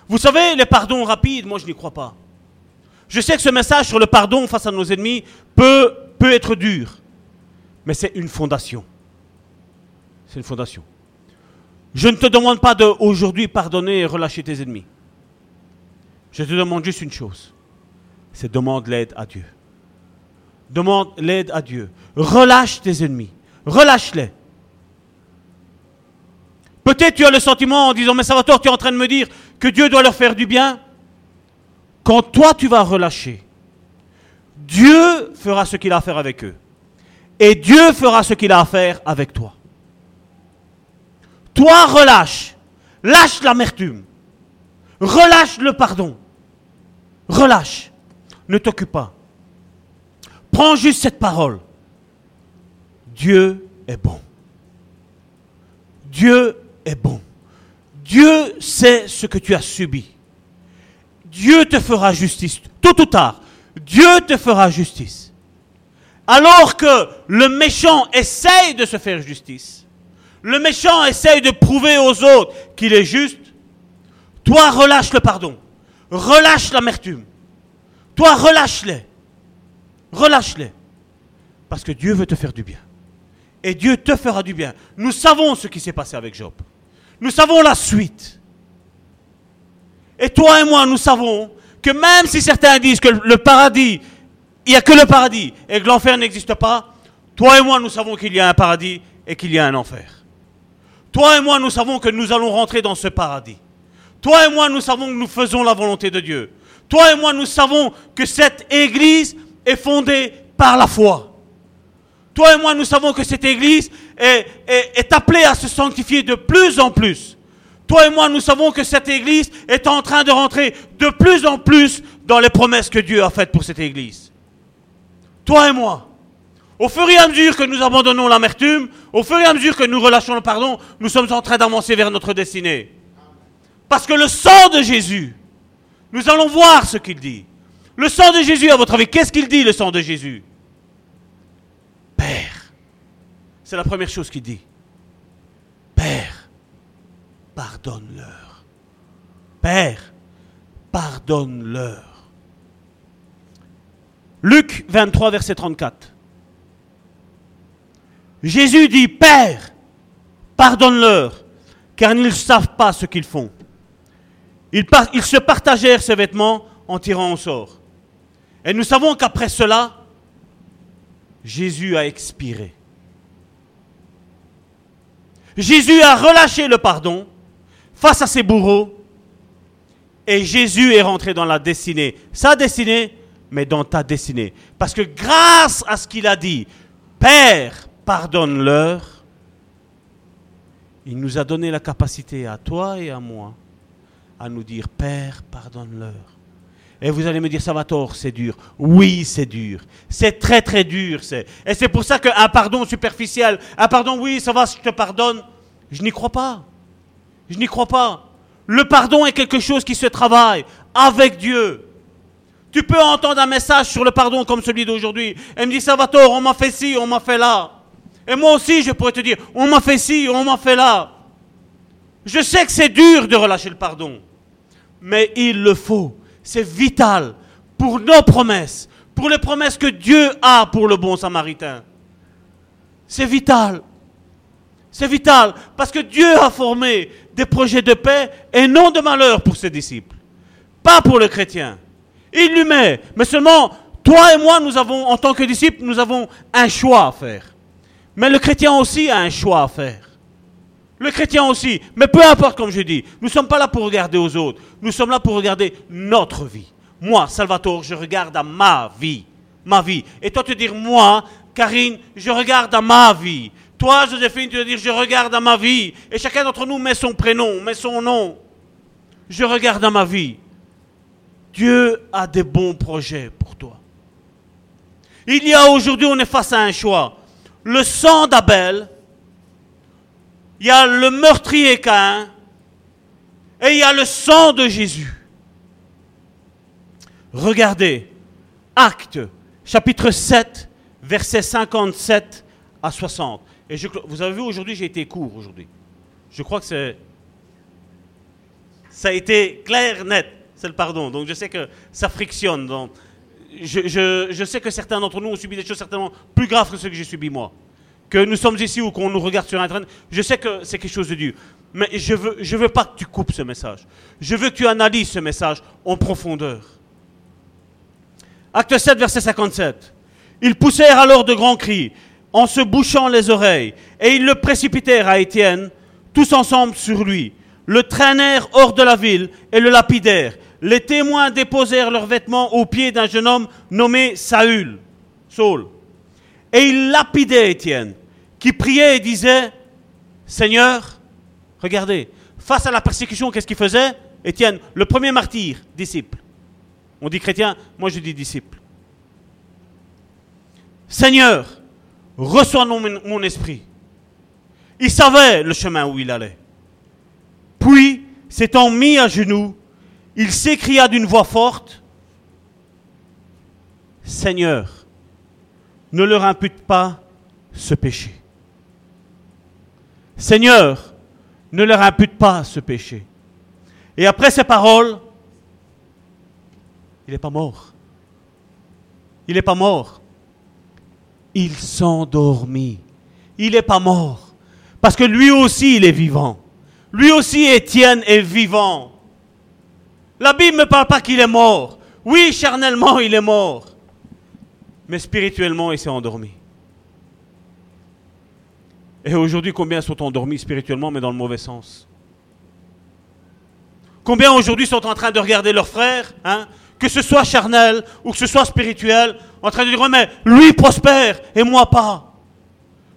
Vous savez, les pardons rapides, moi je n'y crois pas. Je sais que ce message sur le pardon face à nos ennemis peut, être dur, mais c'est une fondation. C'est une fondation. Je ne te demande pas de aujourd'hui pardonner et relâcher tes ennemis. Je te demande juste une chose. C'est demande l'aide à Dieu. Demande l'aide à Dieu. Relâche tes ennemis. Relâche-les. Peut-être tu as le sentiment en disant, mais Salvatore, tu es en train de me dire que Dieu doit leur faire du bien. Quand toi tu vas relâcher, Dieu fera ce qu'il a à faire avec eux. Et Dieu fera ce qu'il a à faire avec toi. Toi, relâche. Lâche l'amertume. Relâche le pardon. Relâche. Ne t'occupe pas. Prends juste cette parole. Dieu est bon. Dieu est bon. Dieu sait ce que tu as subi. Dieu te fera justice. Tôt ou tard, Dieu te fera justice. Alors que le méchant essaye de se faire justice, le méchant essaye de prouver aux autres qu'il est juste, toi relâche le pardon, relâche l'amertume, toi relâche-les, relâche-les, parce que Dieu veut te faire du bien. Et Dieu te fera du bien. Nous savons ce qui s'est passé avec Job. Nous savons la suite. Et toi et moi, nous savons que même si certains disent que le paradis, il n'y a que le paradis et que l'enfer n'existe pas, toi et moi, nous savons qu'il y a un paradis et qu'il y a un enfer. Toi et moi, nous savons que nous allons rentrer dans ce paradis. Toi et moi, nous savons que nous faisons la volonté de Dieu. Toi et moi, nous savons que cette Église est fondée par la foi. Toi et moi, nous savons que cette Église est, appelée à se sanctifier de plus en plus. Toi et moi, nous savons que cette Église est en train de rentrer de plus en plus dans les promesses que Dieu a faites pour cette Église. Toi et moi, au fur et à mesure que nous abandonnons l'amertume, au fur et à mesure que nous relâchons le pardon, nous sommes en train d'avancer vers notre destinée. Parce que le sang de Jésus, nous allons voir ce qu'il dit. Le sang de Jésus, à votre avis, qu'est-ce qu'il dit, le sang de Jésus Père. C'est la première chose qu'il dit. Père, pardonne-leur. Père, pardonne-leur. Luc 23, verset 34. Jésus dit, Père, pardonne-leur, car ils ne savent pas ce qu'ils font. Ils, se partagèrent ses vêtements en tirant au sort. Et nous savons qu'après cela, Jésus a expiré. Jésus a relâché le pardon face à ses bourreaux. Et Jésus est rentré dans la destinée. Sa destinée, mais dans ta destinée. Parce que grâce à ce qu'il a dit, Père, pardonne-leur, il nous a donné la capacité à toi et à moi à nous dire, Père, pardonne-leur. Et vous allez me dire, Salvatore, c'est dur. Oui, c'est dur. C'est très, très dur. Et c'est pour ça qu'un pardon superficiel, un pardon, oui, ça va, je te pardonne, je n'y crois pas. Je n'y crois pas. Le pardon est quelque chose qui se travaille avec Dieu. Tu peux entendre un message sur le pardon comme celui d'aujourd'hui. Et me dit, Salvatore, on m'a fait ci, on m'a fait là. Et moi aussi, je pourrais te dire, on m'a fait ci, on m'a fait là. Je sais que c'est dur de relâcher le pardon. Mais il le faut. C'est vital pour nos promesses, pour les promesses que Dieu a pour le bon samaritain. C'est vital. C'est vital parce que Dieu a formé des projets de paix et non de malheur pour ses disciples. Pas pour le chrétien. Il lui met, mais seulement toi et moi, nous avons, en tant que disciples, nous avons un choix à faire. Mais le chrétien aussi a un choix à faire. Le chrétien aussi. Mais peu importe, comme je dis, nous ne sommes pas là pour regarder aux autres. Nous sommes là pour regarder notre vie. Moi, Salvatore, je regarde à ma vie. Ma vie. Et toi te dire, moi, Karine, je regarde à ma vie. Toi, Joséphine, tu vas dire, je regarde à ma vie. Et chacun d'entre nous met son prénom, met son nom. Je regarde à ma vie. Dieu a des bons projets pour toi. Il y a aujourd'hui, on est face à un choix. Le sang d'Abel, il y a le meurtrier Cain, et il y a le sang de Jésus. Regardez, Acte, chapitre 7, versets 57 à 60. Et je, vous avez vu, aujourd'hui, j'ai été court aujourd'hui. Je crois que c'est... Ça a été clair, net, c'est le pardon. Donc je sais que ça frictionne. Donc, je, je sais que certains d'entre nous ont subi des choses certainement plus graves que ce que j'ai subi moi. Que nous sommes ici ou qu'on nous regarde sur Internet, je sais que c'est quelque chose de Dieu. Mais je veux, je veux pas que tu coupes ce message. Je veux que tu analyses ce message en profondeur. Acte 7, verset 57. Ils poussèrent alors de grands cris, en se bouchant les oreilles, et ils le précipitèrent à Étienne, tous ensemble sur lui, le traînèrent hors de la ville et le lapidèrent. Les témoins déposèrent leurs vêtements aux pieds d'un jeune homme nommé Saül, Saul. Et ils lapidaient Étienne, qui priait et disait, Seigneur, regardez, face à la persécution, qu'est-ce qu'il faisait? Étienne, le premier martyr, disciple. On dit chrétien, moi je dis disciple. Seigneur, reçois mon, esprit. Il savait le chemin où il allait. Puis, s'étant mis à genoux, il s'écria d'une voix forte, Seigneur, ne leur impute pas ce péché. Seigneur, ne leur impute pas ce péché. Et après ces paroles, il n'est pas mort. Il n'est pas mort. Il s'endormit. Il n'est pas mort. Parce que lui aussi, il est vivant. Lui aussi, Étienne, est vivant. La Bible ne parle pas qu'il est mort. Oui, charnellement, il est mort. Mais spirituellement, il s'est endormi. Et aujourd'hui, combien sont endormis spirituellement, mais dans le mauvais sens? Combien aujourd'hui sont en train de regarder leurs frères hein, que ce soit charnel ou que ce soit spirituel, en train de dire, mais lui prospère et moi pas.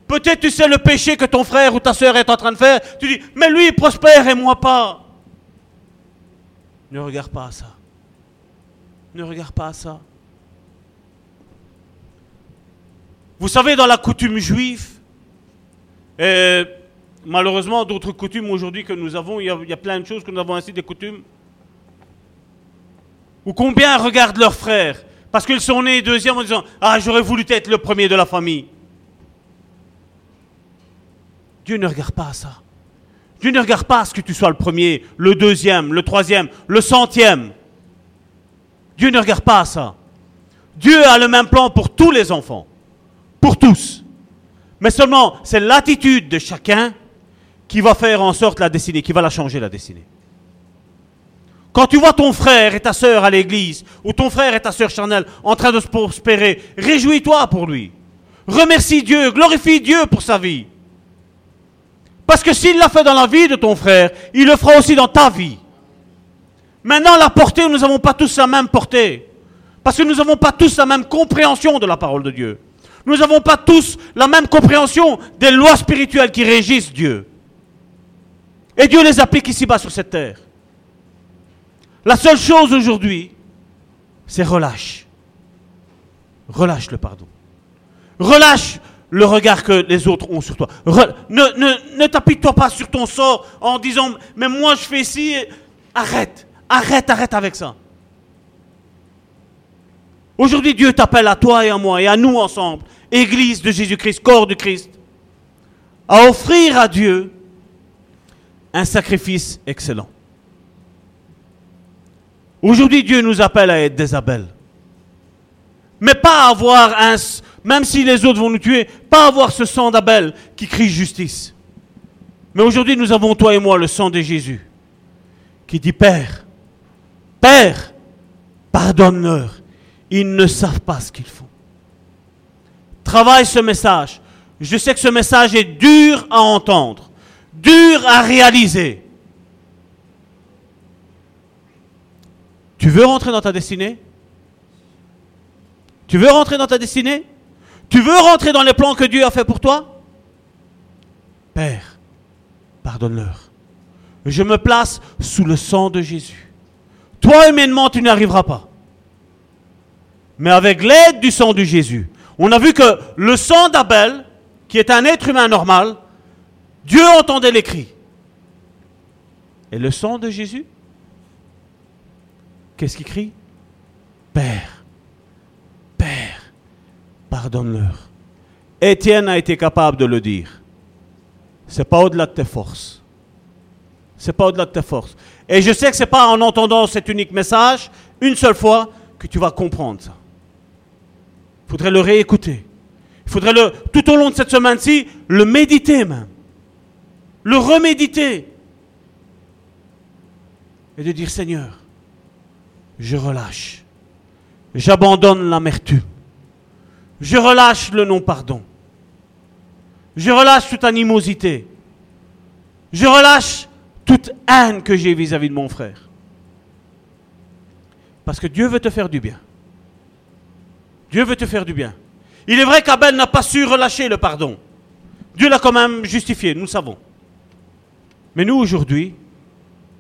Peut-être tu sais le péché que ton frère ou ta soeur est en train de faire, tu dis, mais lui prospère et moi pas. Ne regarde pas ça. Ne regarde pas ça. Vous savez, dans la coutume juive, et malheureusement d'autres coutumes aujourd'hui que nous avons, il y, a, il y, a, plein de choses que nous avons ainsi des coutumes, ou combien regardent leurs frères parce qu'ils sont nés deuxième en disant Ah, j'aurais voulu être le premier de la famille. Dieu ne regarde pas à ça. Dieu ne regarde pas à ce que tu sois le premier, le deuxième, le troisième, le centième. Dieu ne regarde pas à ça. Dieu a le même plan pour tous les enfants, pour tous. Mais seulement, c'est l'attitude de chacun qui va faire en sorte la destinée, qui va la changer la destinée. Quand tu vois ton frère et ta sœur à l'église, ou ton frère et ta sœur charnelle en train de se prospérer, réjouis-toi pour lui. Remercie Dieu, glorifie Dieu pour sa vie. Parce que s'il l'a fait dans la vie de ton frère, il le fera aussi dans ta vie. Maintenant, la portée, nous n'avons pas tous la même portée. Parce que nous n'avons pas tous la même compréhension de la parole de Dieu. Nous n'avons pas tous la même compréhension des lois spirituelles qui régissent Dieu. Et Dieu les applique ici-bas sur cette terre. La seule chose aujourd'hui, c'est relâche. Relâche le pardon. Relâche le regard que les autres ont sur toi. ne t'appuie-toi pas sur ton sort en disant, mais moi je fais ci. Arrête, arrête, arrête avec ça. Aujourd'hui, Dieu t'appelle à toi et à moi et à nous ensemble, Église de Jésus-Christ, corps de Christ, à offrir à Dieu un sacrifice excellent. Aujourd'hui, Dieu nous appelle à être des Abel. Mais pas avoir un, même si les autres vont nous tuer, pas avoir ce sang d'Abel qui crie justice. Mais aujourd'hui, nous avons toi et moi le sang de Jésus qui dit Père, Père, pardonne-leur. Ils ne savent pas ce qu'ils font. Travaille ce message. Je sais que ce message est dur à entendre, dur à réaliser. Tu veux rentrer dans ta destinée? Tu veux rentrer dans ta destinée? Tu veux rentrer dans les plans que Dieu a fait pour toi? Père, pardonne-leur. Je me place sous le sang de Jésus. Toi, humainement, tu n'y arriveras pas. Mais avec l'aide du sang de Jésus, on a vu que le sang d'Abel, qui est un être humain normal, Dieu entendait les cris. Et le sang de Jésus, qu'est-ce qu'il crie? Père, Père, pardonne-leur. Étienne a été capable de le dire. C'est pas au-delà de tes forces. C'est pas au-delà de tes forces. Et je sais que c'est pas en entendant cet unique message, une seule fois, que tu vas comprendre ça. Il faudrait le réécouter. Il faudrait le, tout au long de cette semaine-ci, le méditer même. Le reméditer. Et de dire, Seigneur, je relâche. J'abandonne l'amertume. Je relâche le non-pardon. Je relâche toute animosité. Je relâche toute haine que j'ai vis-à-vis de mon frère. Parce que Dieu veut te faire du bien. Dieu veut te faire du bien. Il est vrai qu'Abel n'a pas su relâcher le pardon. Dieu l'a quand même justifié, nous savons. Mais nous, aujourd'hui,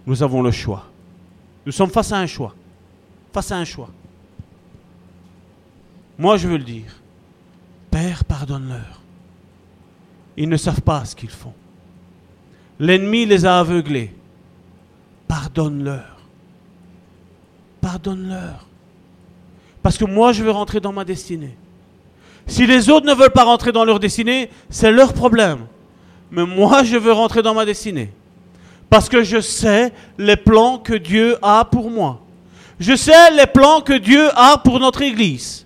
nous avons le choix. Nous sommes face à un choix. Face à un choix. Moi, je veux le dire. Père, pardonne-leur. Ils ne savent pas ce qu'ils font. L'ennemi les a aveuglés. Pardonne-leur. Pardonne-leur. Parce que moi, je veux rentrer dans ma destinée. Si les autres ne veulent pas rentrer dans leur destinée, c'est leur problème. Mais moi, je veux rentrer dans ma destinée. Parce que je sais les plans que Dieu a pour moi. Je sais les plans que Dieu a pour notre Église.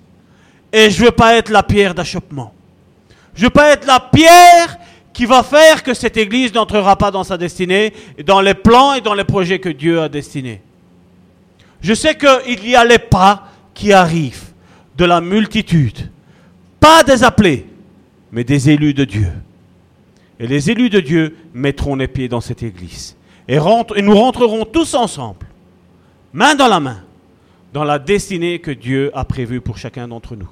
Et je ne veux pas être la pierre d'achoppement. Je ne veux pas être la pierre qui va faire que cette Église n'entrera pas dans sa destinée, dans les plans et dans les projets que Dieu a destinés. Je sais qu'il y a les pas qui arrivent de la multitude. Pas des appelés, mais des élus de Dieu. Et les élus de Dieu mettront les pieds dans cette Église. Et, et nous rentrerons tous ensemble, main dans la main, dans la destinée que Dieu a prévue pour chacun d'entre nous.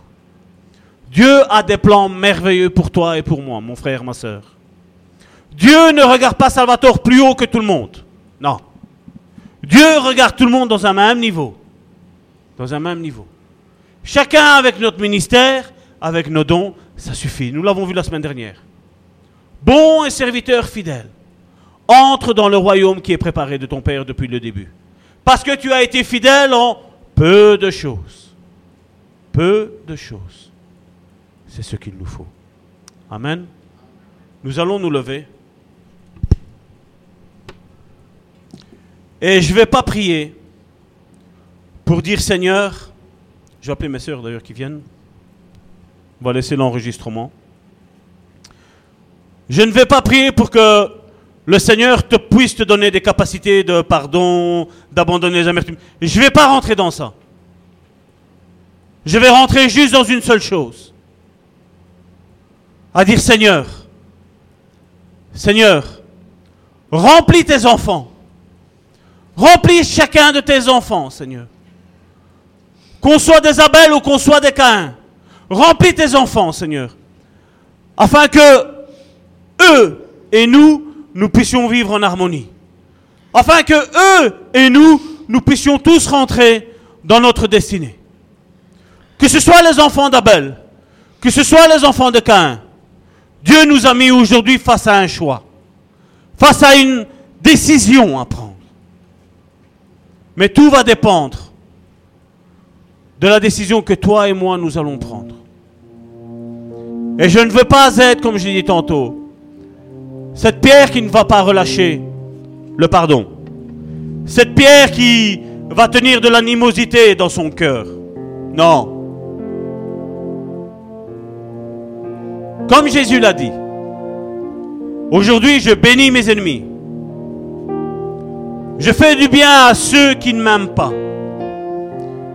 Dieu a des plans merveilleux pour toi et pour moi, mon frère, ma soeur. Dieu ne regarde pas Salvatore plus haut que tout le monde. Non. Dieu regarde tout le monde dans un même niveau. Dans un même niveau. Chacun avec notre ministère, avec nos dons, ça suffit. Nous l'avons vu la semaine dernière. Bon et serviteur fidèle, entre dans le royaume qui est préparé de ton Père depuis le début. Parce que tu as été fidèle en peu de choses. Peu de choses. C'est ce qu'il nous faut. Amen. Nous allons nous lever. Et je ne vais pas prier pour dire Seigneur, je vais appeler mes soeurs d'ailleurs qui viennent. On va laisser l'enregistrement. Je ne vais pas prier pour que le Seigneur te puisse te donner des capacités de pardon, d'abandonner les amertumes. Je ne vais pas rentrer dans ça. Je vais rentrer juste dans une seule chose à dire Seigneur, Seigneur, remplis tes enfants. Remplis chacun de tes enfants, Seigneur. Qu'on soit des Abel ou qu'on soit des Caïns. Remplis tes enfants, Seigneur. Afin que eux et nous, nous puissions vivre en harmonie. Afin que eux et nous, nous puissions tous rentrer dans notre destinée. Que ce soit les enfants d'Abel, que ce soit les enfants de Caïn, Dieu nous a mis aujourd'hui face à un choix, face à une décision à prendre. Mais tout va dépendre de la décision que toi et moi nous allons prendre. Et je ne veux pas être, comme je l'ai dit tantôt, cette pierre qui ne va pas relâcher le pardon. Cette pierre qui va tenir de l'animosité dans son cœur. Non. Comme Jésus l'a dit, aujourd'hui je bénis mes ennemis. Je fais du bien à ceux qui ne m'aiment pas.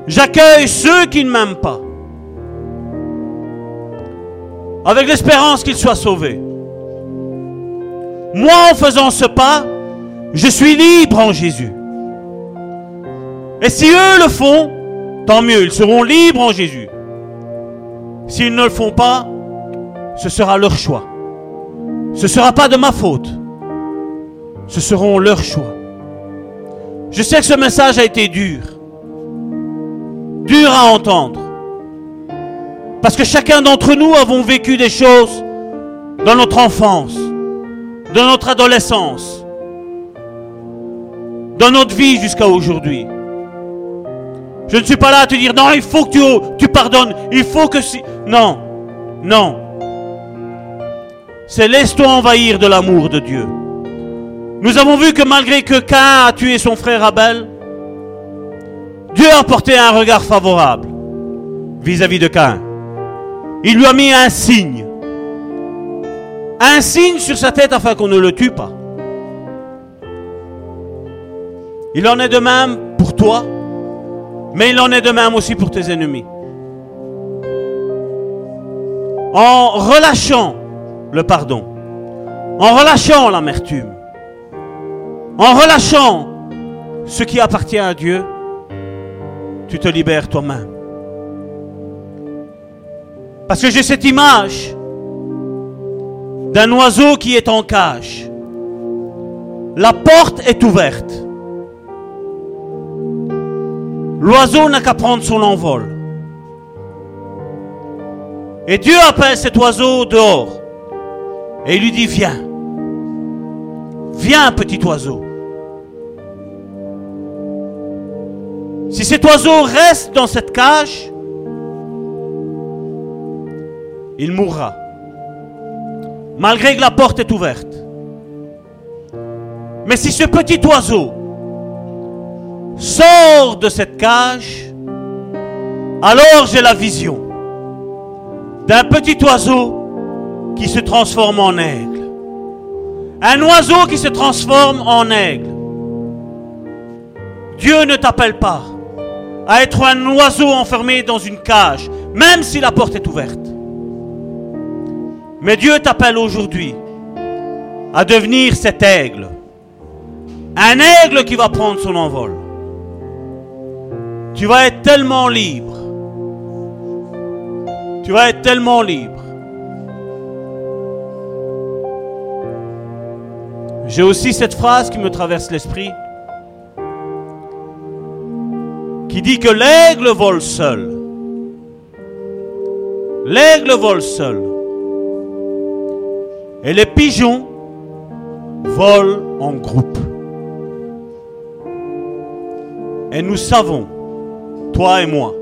J'accueille ceux qui ne m'aiment pas. Avec l'espérance qu'ils soient sauvés. Moi, en faisant ce pas, je suis libre en Jésus. Et si eux le font, tant mieux, ils seront libres en Jésus. S'ils ne le font pas, ce sera leur choix. Ce ne sera pas de ma faute. Ce seront leurs choix. Je sais que ce message a été dur. Dur à entendre. Parce que chacun d'entre nous avons vécu des choses dans notre enfance, dans notre adolescence, dans notre vie jusqu'à aujourd'hui. Je ne suis pas là à te dire non, il faut que tu, pardonnes, il faut que si. Non, non. C'est laisse-toi envahir de l'amour de Dieu. Nous avons vu que malgré que Cain a tué son frère Abel, Dieu a porté un regard favorable vis-à-vis de Cain. Il lui a mis un signe. Un signe sur sa tête afin qu'on ne le tue pas. Il en est de même pour toi, mais il en est de même aussi pour tes ennemis. En relâchant le pardon, en relâchant l'amertume, en relâchant ce qui appartient à Dieu, tu te libères toi-même. Parce que j'ai cette image d'un oiseau qui est en cage. La porte est ouverte. L'oiseau n'a qu'à prendre son envol. Et Dieu appelle cet oiseau dehors. Et il lui dit, viens. Viens, petit oiseau. Si cet oiseau reste dans cette cage, il mourra. Malgré que la porte est ouverte. Mais si ce petit oiseau sort de cette cage, alors j'ai la vision d'un petit oiseau qui se transforme en aigle. Un oiseau qui se transforme en aigle. Dieu ne t'appelle pas à être un oiseau enfermé dans une cage, même si la porte est ouverte. Mais Dieu t'appelle aujourd'hui à devenir cet aigle. Un aigle qui va prendre son envol. Tu vas être tellement libre. Tu vas être tellement libre. J'ai aussi cette phrase qui me traverse l'esprit, qui dit que l'aigle vole seul. L'aigle vole seul. Et les pigeons volent en groupe. Et nous savons, toi et moi,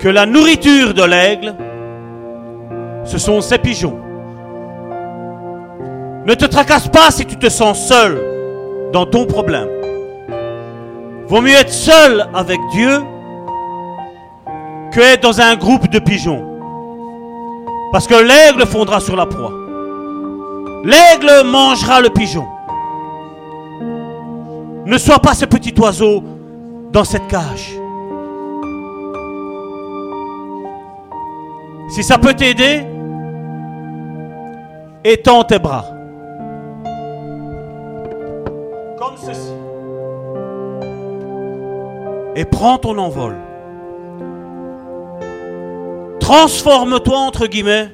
que la nourriture de l'aigle, ce sont ces pigeons. Ne te tracasse pas si tu te sens seul dans ton problème. Vaut mieux être seul avec Dieu que être dans un groupe de pigeons. Parce que l'aigle fondra sur la proie. L'aigle mangera le pigeon. Ne sois pas ce petit oiseau dans cette cage. Si ça peut t'aider, étends tes bras. Comme ceci. Et prends ton envol. Transforme-toi, entre guillemets,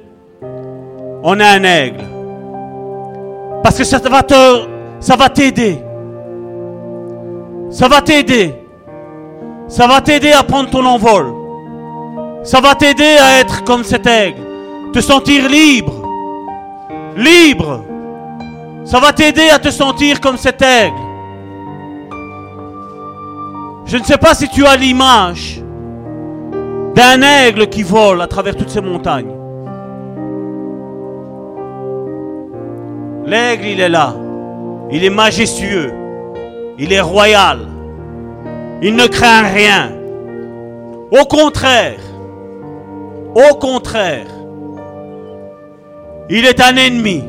en un aigle. Parce que ça va te, ça va t'aider. Ça va t'aider. Ça va t'aider à prendre ton envol. Ça va t'aider à être comme cet aigle. Te sentir libre. Libre. Ça va t'aider à te sentir comme cet aigle. Je ne sais pas si tu as l'image d'un aigle qui vole à travers toutes ces montagnes. L'aigle, il est là. Il est majestueux. Il est royal. Il ne craint rien. Au contraire, au contraire, il est un ennemi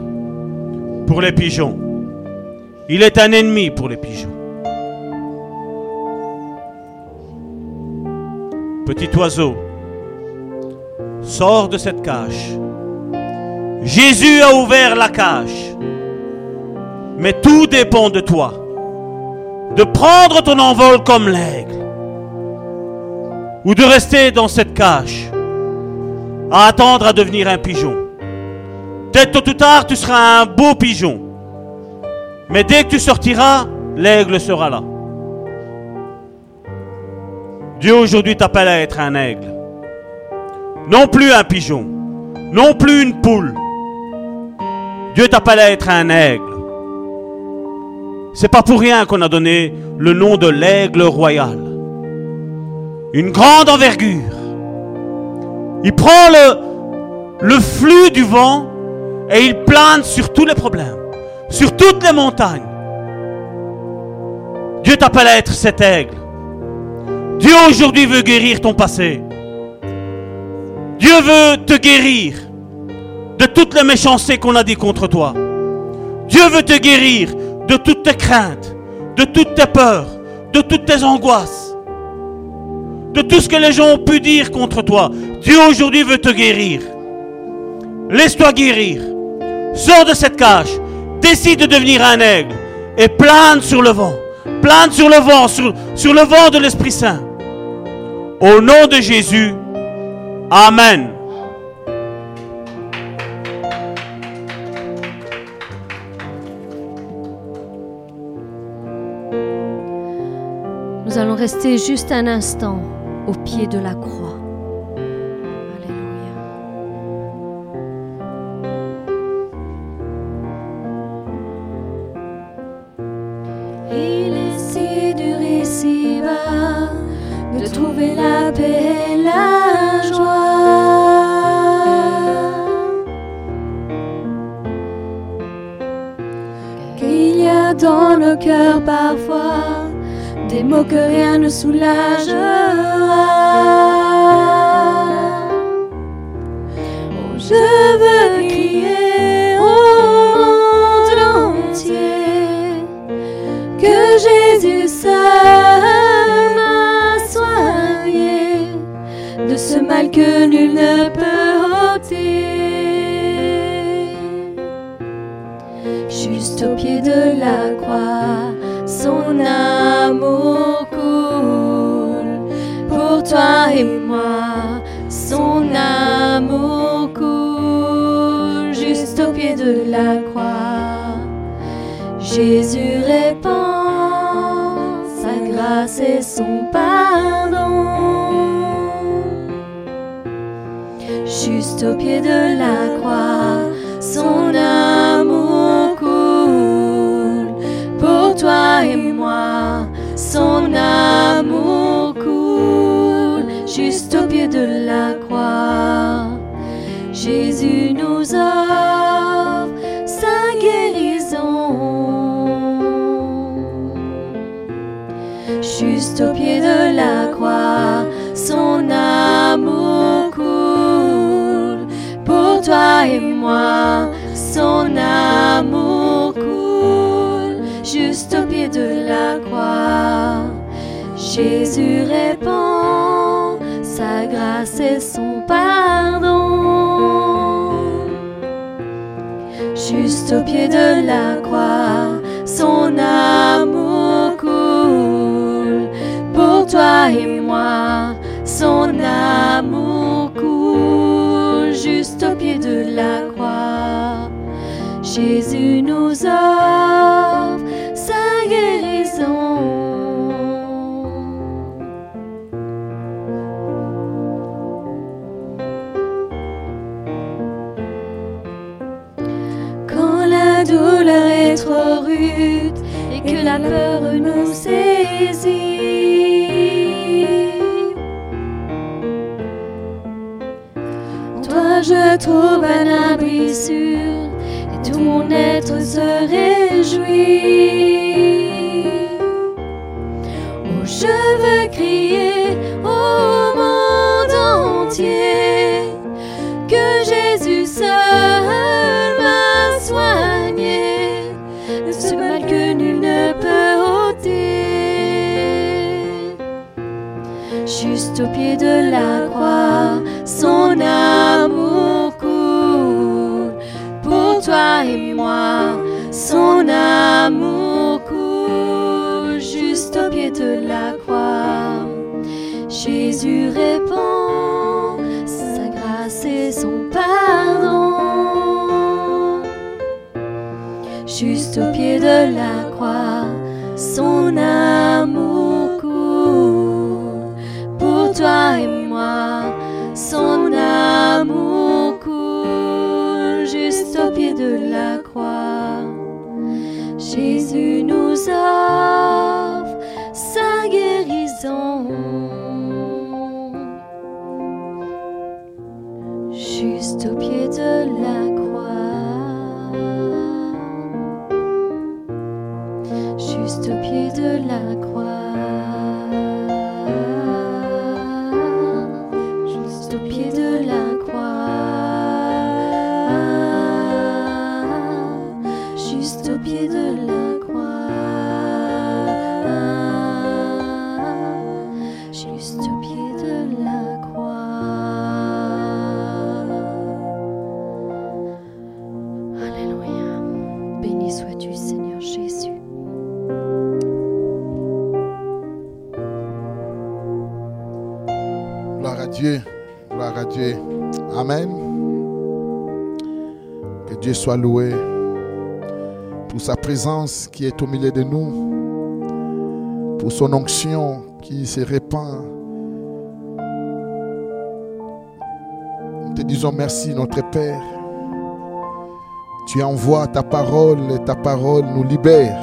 pour les pigeons. Il est un ennemi pour les pigeons. Petit oiseau, sors de cette cage. Jésus a ouvert la cage. Mais tout dépend de toi. De prendre ton envol comme l'aigle. Ou de rester dans cette cage à attendre à devenir un pigeon. Peut-être tôt ou tard, tu seras un beau pigeon. Mais dès que tu sortiras, l'aigle sera là. Dieu aujourd'hui t'appelle à être un aigle. Non plus un pigeon. Non plus une poule. Dieu t'appelle à être un aigle. C'est pas pour rien qu'on a donné le nom de l'aigle royal. Une grande envergure. Il prend le, le flux du vent et il plane sur tous les problèmes, sur toutes les montagnes. Dieu t'appelle à être cet aigle. Dieu aujourd'hui veut guérir ton passé. Dieu veut te guérir de toutes les méchancetés qu'on a dit contre toi. Dieu veut te guérir de toutes tes craintes, de toutes tes peurs, de toutes tes angoisses, de tout ce que les gens ont pu dire contre toi. Dieu aujourd'hui veut te guérir. Laisse-toi guérir. Sors de cette cage. Décide de devenir un aigle et plane sur le vent. Plane sur le vent, sur, sur le vent de l'Esprit Saint. Au nom de Jésus, Amen. Nous allons rester juste un instant au pied de la croix. De trouver la paix et la joie. Qu'il y a dans nos cœurs parfois des mots que rien ne soulagera. Oh, je veux crier que nul ne peut ôter. Juste au pied de la croix, son amour coule pour toi et moi. Son amour coule juste au pied de la croix. Jésus répand sa grâce et son pardon. Au pied de la croix, Jésus répand sa grâce et son pardon. Juste au pied de la croix, son amour coule pour toi et moi. Son amour coule juste au pied de la croix. Jésus nous offre peur nous saisit. Toi, je trouve un abri sûr et tout mon être se réjouit. Juste au pied de la croix, son amour coule pour toi et moi. Son amour coule juste au pied de la croix. Jésus répand sa grâce et son pardon. juste au pied de la croix, son amour loué pour sa présence qui est au milieu de nous, pour son onction qui se répand. Nous te disons merci, notre Père. Tu envoies ta parole et ta parole nous libère.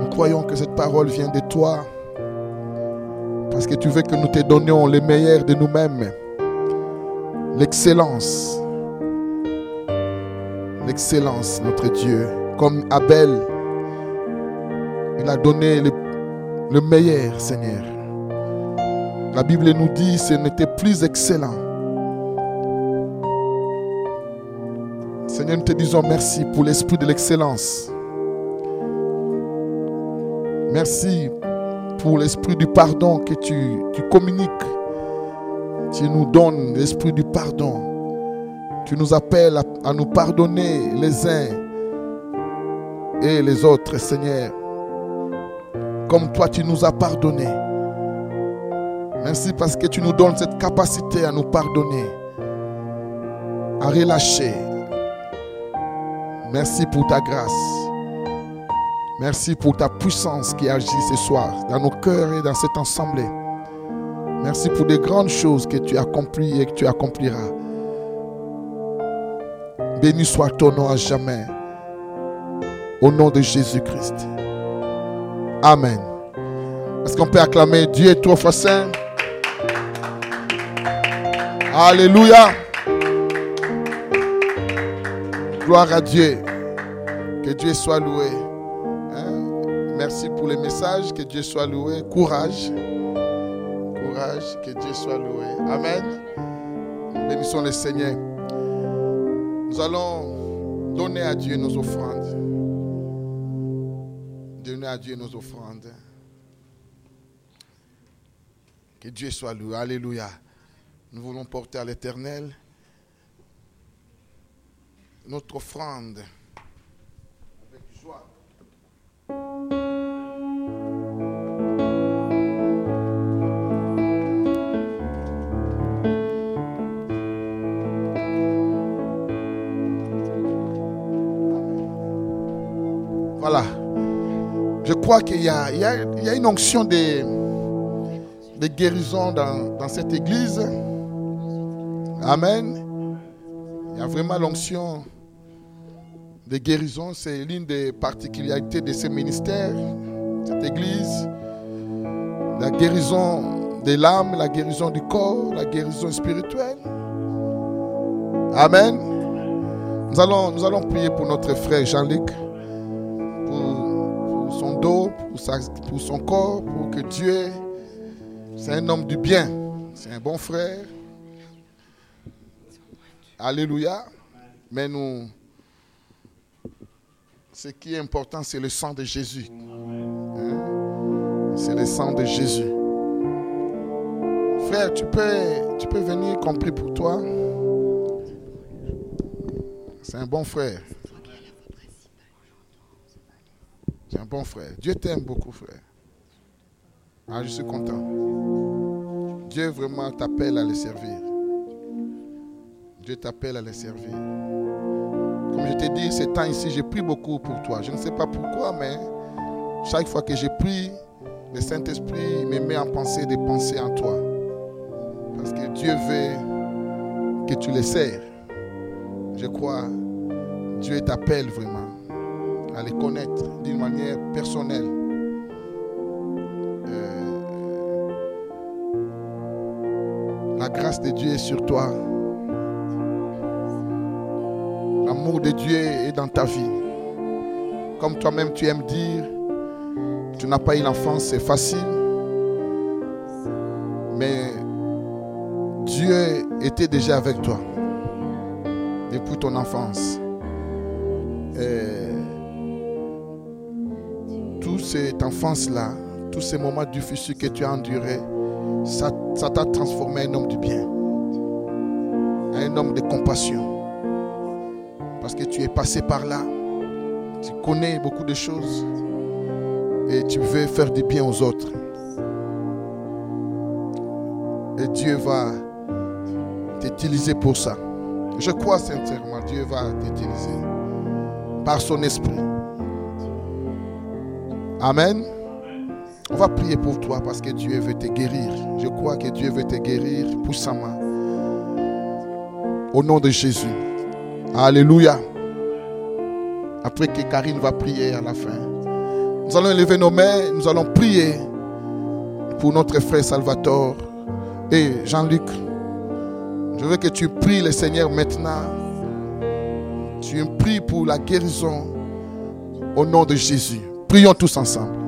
Nous croyons que cette parole vient de toi. Parce que tu veux que nous te donnions le meilleur de nous-mêmes. L'excellence. L'excellence, notre Dieu. Comme Abel, il a donné le, le meilleur, Seigneur. La Bible nous dit ce n'était plus excellent. Seigneur, nous te disons merci pour l'esprit de l'excellence. Merci pour l'esprit du pardon que tu, tu communiques. Tu nous donnes l'esprit du pardon. Tu nous appelles à, nous pardonner les uns et les autres, Seigneur. Comme toi, tu nous as pardonné. Merci parce que tu nous donnes cette capacité à nous pardonner, à relâcher. Merci pour ta grâce. Merci pour ta puissance qui agit ce soir dans nos cœurs et dans cette assemblée. Merci pour des grandes choses que tu accomplis et que tu accompliras. Béni soit ton nom à jamais. Au nom de Jésus-Christ. Amen. Est-ce qu'on peut acclamer Dieu est trop saint? Alléluia. Gloire à Dieu. Que Dieu soit loué. Hein? Merci pour les messages. Que Dieu soit loué. Courage. Courage. Que Dieu soit loué. Amen. Bénissons le Seigneur. Nous allons donner à Dieu nos offrandes. Donner à Dieu nos offrandes. Que Dieu soit loué. Alléluia. Nous voulons porter à l'Éternel notre offrande Voilà. Je crois qu'il y y a- une onction de, guérison dans, cette église. Amen. Il y a vraiment l'onction de guérison. C'est l'une des particularités de ce ministère, cette église. La guérison de l'âme, la guérison du corps, la guérison spirituelle. Amen. Nous allons prier pour notre frère Jean-Luc, son dos, pour son corps, pour que Dieu, c'est un homme du bien, c'est un bon frère. Alléluia. Mais nous, ce qui est important, c'est le sang de Jésus. Hein? C'est le sang de Jésus. Frère, tu peux, tu peux venir compris pour toi. C'est un bon frère. C'est bon frère. Dieu t'aime beaucoup, frère. Ah, je suis content. Dieu vraiment t'appelle à le servir. Dieu t'appelle à le servir. Comme je t'ai dit, ces temps ici, j'ai pris beaucoup pour toi. Je ne sais pas pourquoi, mais chaque fois que j'ai pris, le Saint-Esprit me met en pensée des pensées en toi. Parce que Dieu veut que tu les sers. Je crois, Dieu t'appelle vraiment à les connaître d'une manière personnelle. Euh, la grâce de Dieu est sur toi. L'amour de Dieu est dans ta vie. Comme toi-même tu aimes dire, tu n'as pas eu l'enfance, c'est facile. Mais Dieu était déjà avec toi depuis ton enfance. Cette enfance-là, tous ces moments difficiles que tu as endurés, ça t'a transformé en homme du bien, un homme de compassion. Parce que tu es passé par là, tu connais beaucoup de choses et tu veux faire du bien aux autres. Et Dieu va t'utiliser pour ça. Je crois sincèrement, Dieu va t'utiliser par son esprit. Amen. On va prier pour toi parce que Dieu veut te guérir. Je crois que Dieu veut te guérir puissamment. Au nom de Jésus. Alléluia. Après que Karine va prier à la fin. Nous allons élever nos mains, nous allons prier pour notre frère Salvatore et Jean-Luc. Je veux que tu pries le Seigneur maintenant. Tu pries pour la guérison au nom de Jésus. Prions tous ensemble.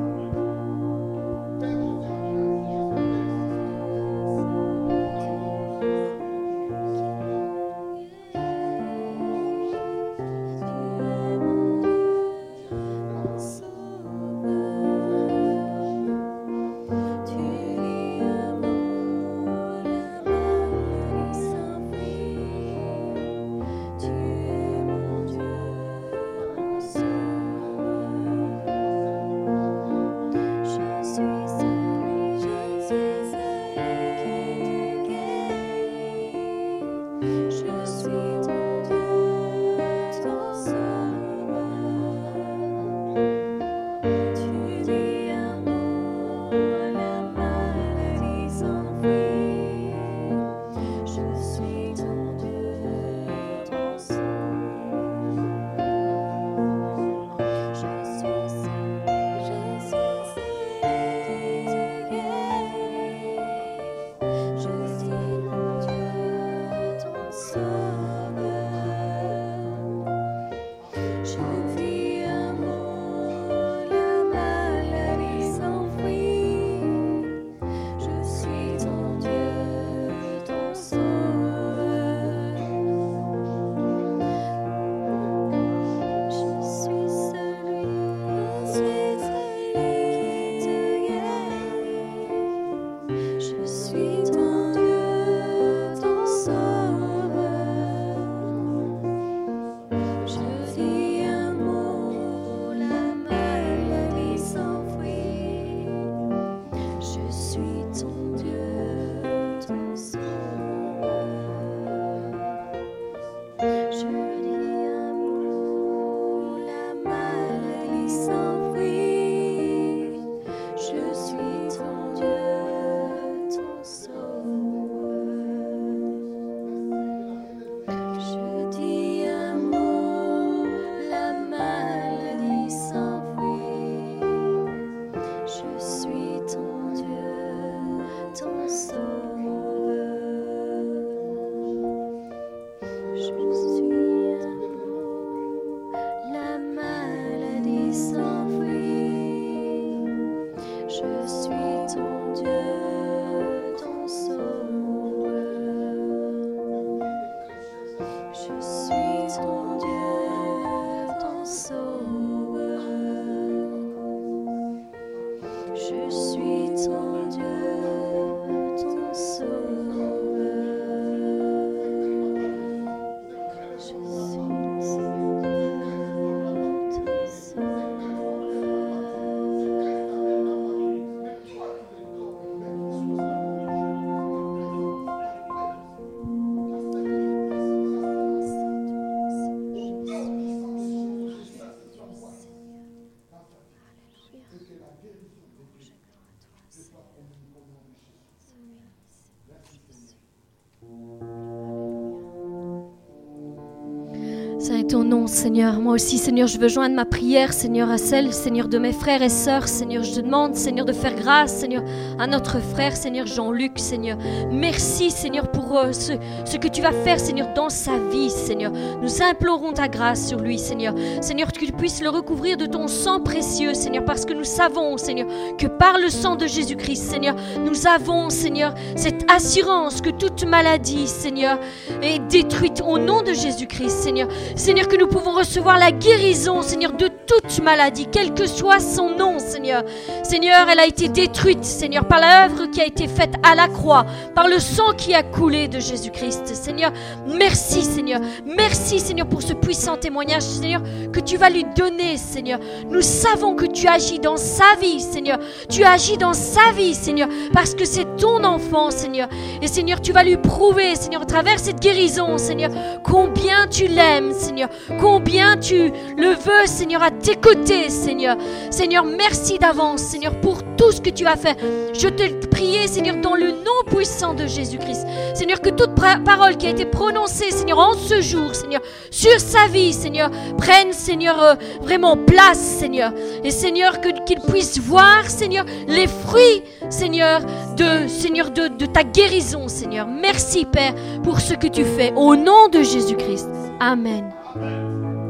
Ton nom, Seigneur. Moi aussi, Seigneur, je veux joindre ma prière, Seigneur, à celle, Seigneur, de mes frères et sœurs. Seigneur, je demande, Seigneur, de faire grâce, Seigneur, à notre frère, Seigneur Jean-Luc, Seigneur. Merci, Seigneur, pour euh, ce, ce que tu vas faire, Seigneur, dans sa vie, Seigneur. Nous implorons ta grâce sur lui, Seigneur. Seigneur, que tu puisses le recouvrir de ton sang précieux, Seigneur, parce que nous savons, Seigneur, que par le sang de Jésus-Christ, Seigneur, nous avons, Seigneur, cette assurance que toute maladie, Seigneur, est détruite au nom de Jésus-Christ, Seigneur. Seigneur, que nous pouvons recevoir la guérison, Seigneur, de toute maladie, quel que soit son nom, Seigneur. Seigneur, elle a été détruite, Seigneur, par l'œuvre qui a été faite à la croix, par le sang qui a coulé de Jésus-Christ. Seigneur, merci, Seigneur. Merci, Seigneur, pour ce puissant témoignage, Seigneur, que tu vas lui donner, Seigneur. Nous savons que tu agis dans sa vie, Seigneur. Tu agis dans sa vie, Seigneur, parce que c'est ton enfant, Seigneur. Et Seigneur, tu vas lui prouver, Seigneur, à travers cette guérison, Seigneur, combien tu l'aimes, Seigneur, combien tu le veux, Seigneur, à tes côtés, Seigneur. Seigneur, merci d'avance, Seigneur, pour tout ce que tu as fait. Je te prie, Seigneur, dans le nom puissant de Jésus-Christ. Seigneur, que toute parole qui a été prononcée, Seigneur, en ce jour, Seigneur, sur sa vie, Seigneur, prenne, Seigneur, euh, vraiment place, Seigneur. Et Seigneur, qu'il puisse voir, Seigneur, les fruits, Seigneur, de, de ta guérison, Seigneur. Merci, Père, pour ce que tu fais. Au nom de Jésus-Christ. Amen. Amen.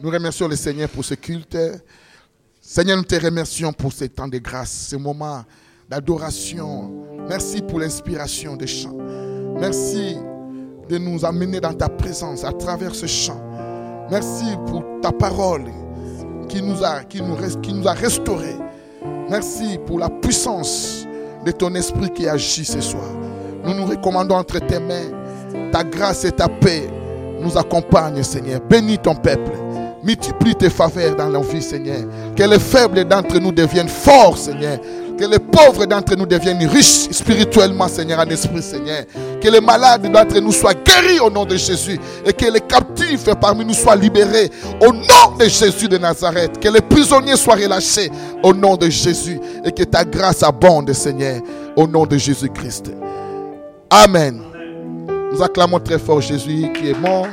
Nous remercions le Seigneur pour ce culte. Seigneur, nous te remercions pour ces temps de grâce, ces moments d'adoration. Merci pour l'inspiration des chants. Merci de nous amener dans ta présence à travers ce chant. Merci pour ta parole qui nous a, qui nous, qui nous a restaurés. Merci pour la puissance de ton esprit qui agit ce soir. Nous nous recommandons entre tes mains. Ta grâce et ta paix nous accompagnent, Seigneur. Bénis ton peuple. Multiplie tes faveurs dans nos vies, Seigneur. Que les faibles d'entre nous deviennent forts, Seigneur. Que les pauvres d'entre nous deviennent riches spirituellement, Seigneur, en esprit, Seigneur. Que les malades d'entre nous soient guéris au nom de Jésus. Et que les captifs parmi nous soient libérés au nom de Jésus de Nazareth. Que les prisonniers soient relâchés au nom de Jésus. Et que ta grâce abonde, Seigneur, au nom de Jésus-Christ. Amen. Nous acclamons très fort Jésus qui est mort